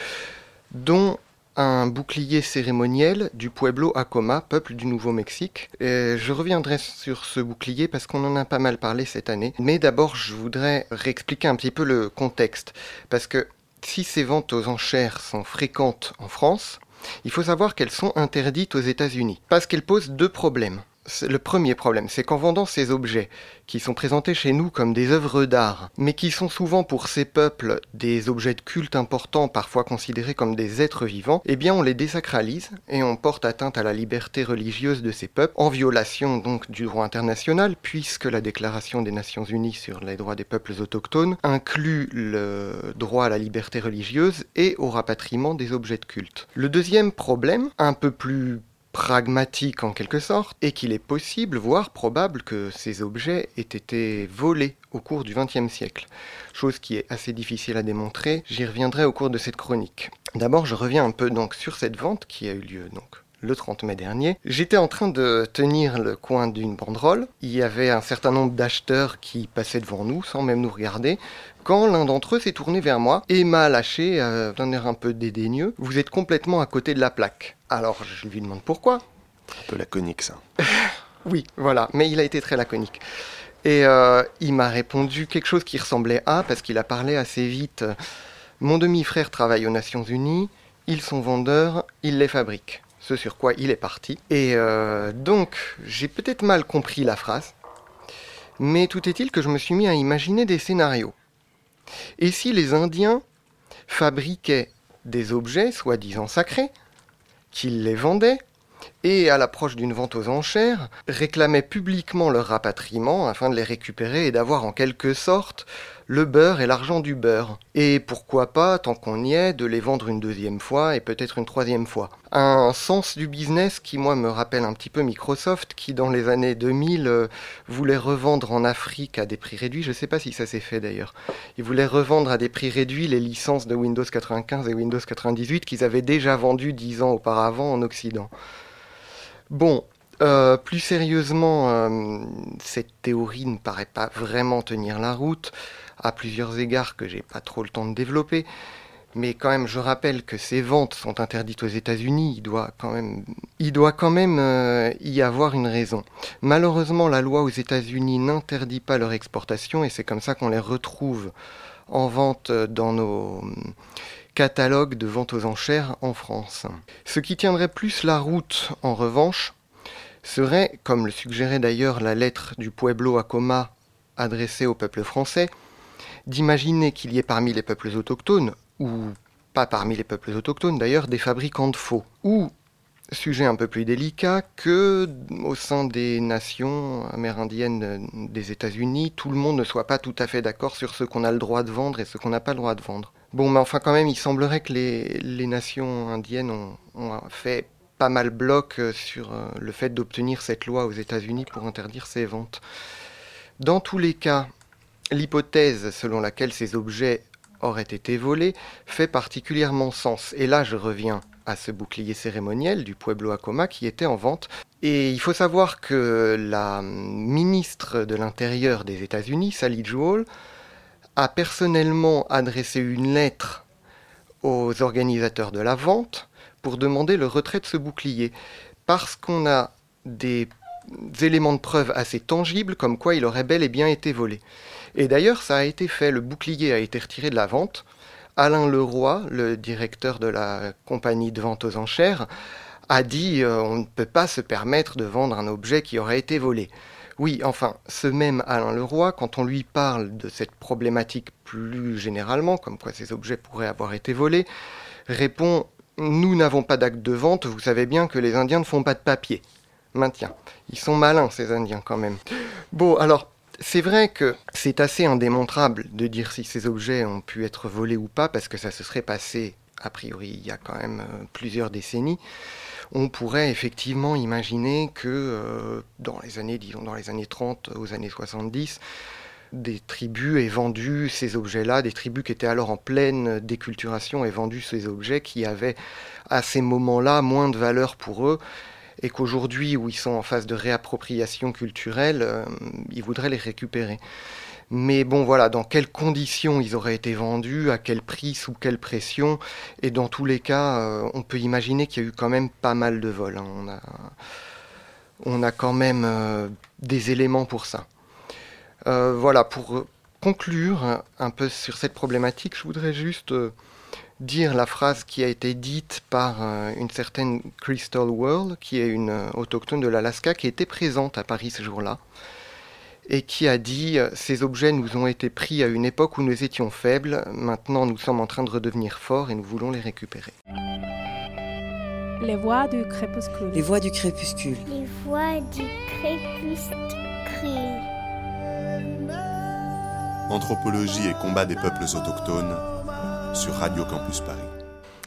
dont un bouclier cérémoniel du Pueblo Acoma, peuple du Nouveau-Mexique. Je reviendrai sur ce bouclier parce qu'on en a pas mal parlé cette année. Mais d'abord, je voudrais réexpliquer un petit peu le contexte. Parce que si ces ventes aux enchères sont fréquentes en France, il faut savoir qu'elles sont interdites aux États-Unis. Parce qu'elles posent deux problèmes. Le premier problème, c'est qu'en vendant ces objets, qui sont présentés chez nous comme des œuvres d'art, mais qui sont souvent pour ces peuples des objets de culte importants, parfois considérés comme des êtres vivants, eh bien on les désacralise et on porte atteinte à la liberté religieuse de ces peuples, en violation donc du droit international, puisque la Déclaration des Nations Unies sur les droits des peuples autochtones inclut le droit à la liberté religieuse et au rapatriement des objets de culte. Le deuxième problème, un peu plus pragmatique en quelque sorte, et qu'il est possible, voire probable, que ces objets aient été volés au cours du XXe siècle. Chose qui est assez difficile à démontrer, j'y reviendrai au cours de cette chronique. D'abord, je reviens un peu donc sur cette vente qui a eu lieu donc le 30 mai dernier. J'étais en train de tenir le coin d'une banderole. Il y avait un certain nombre d'acheteurs qui passaient devant nous sans même nous regarder. Quand l'un d'entre eux s'est tourné vers moi et m'a lâché euh, d'un air un peu dédaigneux, vous êtes complètement à côté de la plaque. Alors je lui demande pourquoi. Un peu laconique, ça. Oui, voilà, mais il a été très laconique. Et euh, il m'a répondu quelque chose qui ressemblait à, parce qu'il a parlé assez vite. Mon demi-frère travaille aux Nations Unies, ils sont vendeurs, ils les fabriquent. Ce sur quoi il est parti. Et euh, donc, j'ai peut-être mal compris la phrase, mais tout est-il que je me suis mis à imaginer des scénarios. Et si les Indiens fabriquaient des objets soi-disant sacrés, qu'ils les vendaient, et à l'approche d'une vente aux enchères, réclamaient publiquement leur rapatriement afin de les récupérer et d'avoir en quelque sorte le beurre et l'argent du beurre. Et pourquoi pas, tant qu'on y est, de les vendre une deuxième fois et peut-être une troisième fois. Un sens du business qui, moi, me rappelle un petit peu Microsoft, qui dans les années 2000 euh, voulait revendre en Afrique à des prix réduits. Je ne sais pas si ça s'est fait d'ailleurs. Ils voulaient revendre à des prix réduits les licences de Windows 95 et Windows 98 qu'ils avaient déjà vendues dix ans auparavant en Occident. Bon, euh, plus sérieusement, euh, cette théorie ne paraît pas vraiment tenir la route à plusieurs égards que j'ai pas trop le temps de développer. Mais quand même, je rappelle que ces ventes sont interdites aux États-Unis. Il doit quand même, il doit quand même euh, y avoir une raison. Malheureusement, la loi aux États-Unis n'interdit pas leur exportation et c'est comme ça qu'on les retrouve en vente dans nos catalogues de vente aux enchères en France. Ce qui tiendrait plus la route, en revanche, serait, comme le suggérait d'ailleurs la lettre du Pueblo à Coma adressée au peuple français, d'imaginer qu'il y ait parmi les peuples autochtones, ou pas parmi les peuples autochtones d'ailleurs, des fabricants de faux, ou, sujet un peu plus délicat, que au sein des nations amérindiennes des États-Unis, tout le monde ne soit pas tout à fait d'accord sur ce qu'on a le droit de vendre et ce qu'on n'a pas le droit de vendre. Bon, mais enfin quand même, il semblerait que les, nations indiennes ont, ont fait pas mal bloc sur euh, le fait d'obtenir cette loi aux États-Unis pour interdire ces ventes. Dans tous les cas, L'hypothèse selon laquelle ces objets auraient été volés fait particulièrement sens. Et là, je reviens à ce bouclier cérémoniel du Pueblo Acoma qui était en vente. Et il faut savoir que la ministre de l'Intérieur des États-Unis, Sally Jewell, a personnellement adressé une lettre aux organisateurs de la vente pour demander le retrait de ce bouclier. Parce qu'on a des éléments de preuve assez tangibles comme quoi il aurait bel et bien été volé. Et d'ailleurs, ça a été fait, le bouclier a été retiré de la vente. Alain Leroy, le directeur de la compagnie de vente aux enchères, a dit euh, on ne peut pas se permettre de vendre un objet qui aurait été volé. Oui, enfin, ce même Alain Leroy, quand on lui parle de cette problématique plus généralement, comme quoi ces objets pourraient avoir été volés, répond Nous n'avons pas d'acte de vente, vous savez bien que les Indiens ne font pas de papier. Maintien. Ils sont malins, ces Indiens, quand même. Bon, alors, c'est vrai que c'est assez indémontrable de dire si ces objets ont pu être volés ou pas, parce que ça se serait passé, a priori, il y a quand même euh, plusieurs décennies. On pourrait effectivement imaginer que euh, dans les années, disons dans les années 30 aux années 70, des tribus aient vendu ces objets-là, des tribus qui étaient alors en pleine déculturation aient vendu ces objets qui avaient à ces moments-là moins de valeur pour eux et qu'aujourd'hui, où ils sont en phase de réappropriation culturelle, euh, ils voudraient les récupérer. Mais bon, voilà, dans quelles conditions ils auraient été vendus, à quel prix, sous quelle pression, et dans tous les cas, euh, on peut imaginer qu'il y a eu quand même pas mal de vols. Hein. On, a, quand même euh, des éléments pour ça. voilà, pour conclure un peu sur cette problématique, je voudrais juste dire la phrase qui a été dite par euh, une certaine Crystal World, qui est une euh, autochtone de l'Alaska, qui était présente à Paris ce jour-là, et qui a dit euh, Ces objets nous ont été pris à une époque où nous étions faibles, maintenant nous sommes en train de redevenir forts et nous voulons les récupérer. Les voix du crépuscule. Les voix du crépuscule. Les voix du crépuscule. Anthropologie et combat des peuples autochtones sur Radio Campus Paris.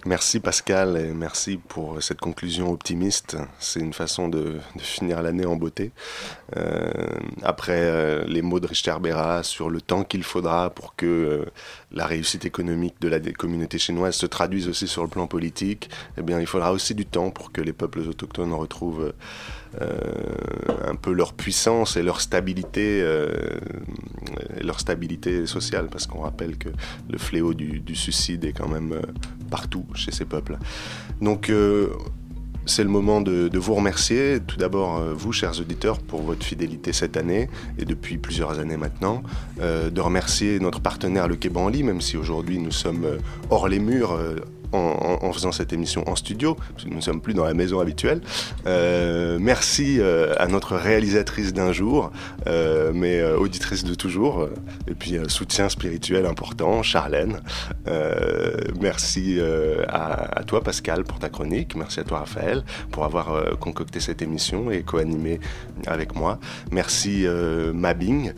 Merci Pascal et merci pour cette conclusion optimiste. C'est une façon de, finir l'année en beauté. Euh, après euh, les mots de Richter Berra sur le temps qu'il faudra pour que euh, la réussite économique de la communauté chinoise se traduise aussi sur le plan politique, eh bien il faudra aussi du temps pour que les peuples autochtones retrouvent un peu leur puissance et leur stabilité, leur stabilité sociale, parce qu'on rappelle que le fléau du, du, suicide est quand même partout chez ces peuples. Donc euh, c'est le moment de, vous remercier. Tout d'abord, euh, vous, chers auditeurs, pour votre fidélité cette année et depuis plusieurs années maintenant. Euh, de remercier notre partenaire le Quai même si aujourd'hui nous sommes hors les murs, en, faisant cette émission en studio, parce que nous ne sommes plus dans la maison habituelle. Euh, merci euh, à notre réalisatrice d'un jour, euh, mais auditrice de toujours, et puis soutien spirituel important, Charlène. merci à, toi Pascal pour ta chronique, merci à toi Raphaël pour avoir concocté cette émission et co-animé avec moi. Merci Mabing,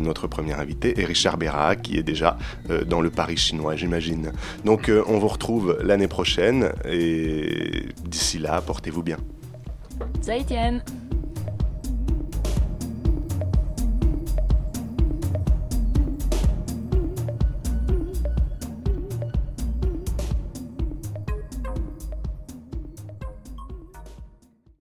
notre premier invité, et Richard Béra qui est déjà dans le Paris chinois, j'imagine. Donc on vous retrouve l'année prochaine et d'ici là, portez-vous bien. 再见。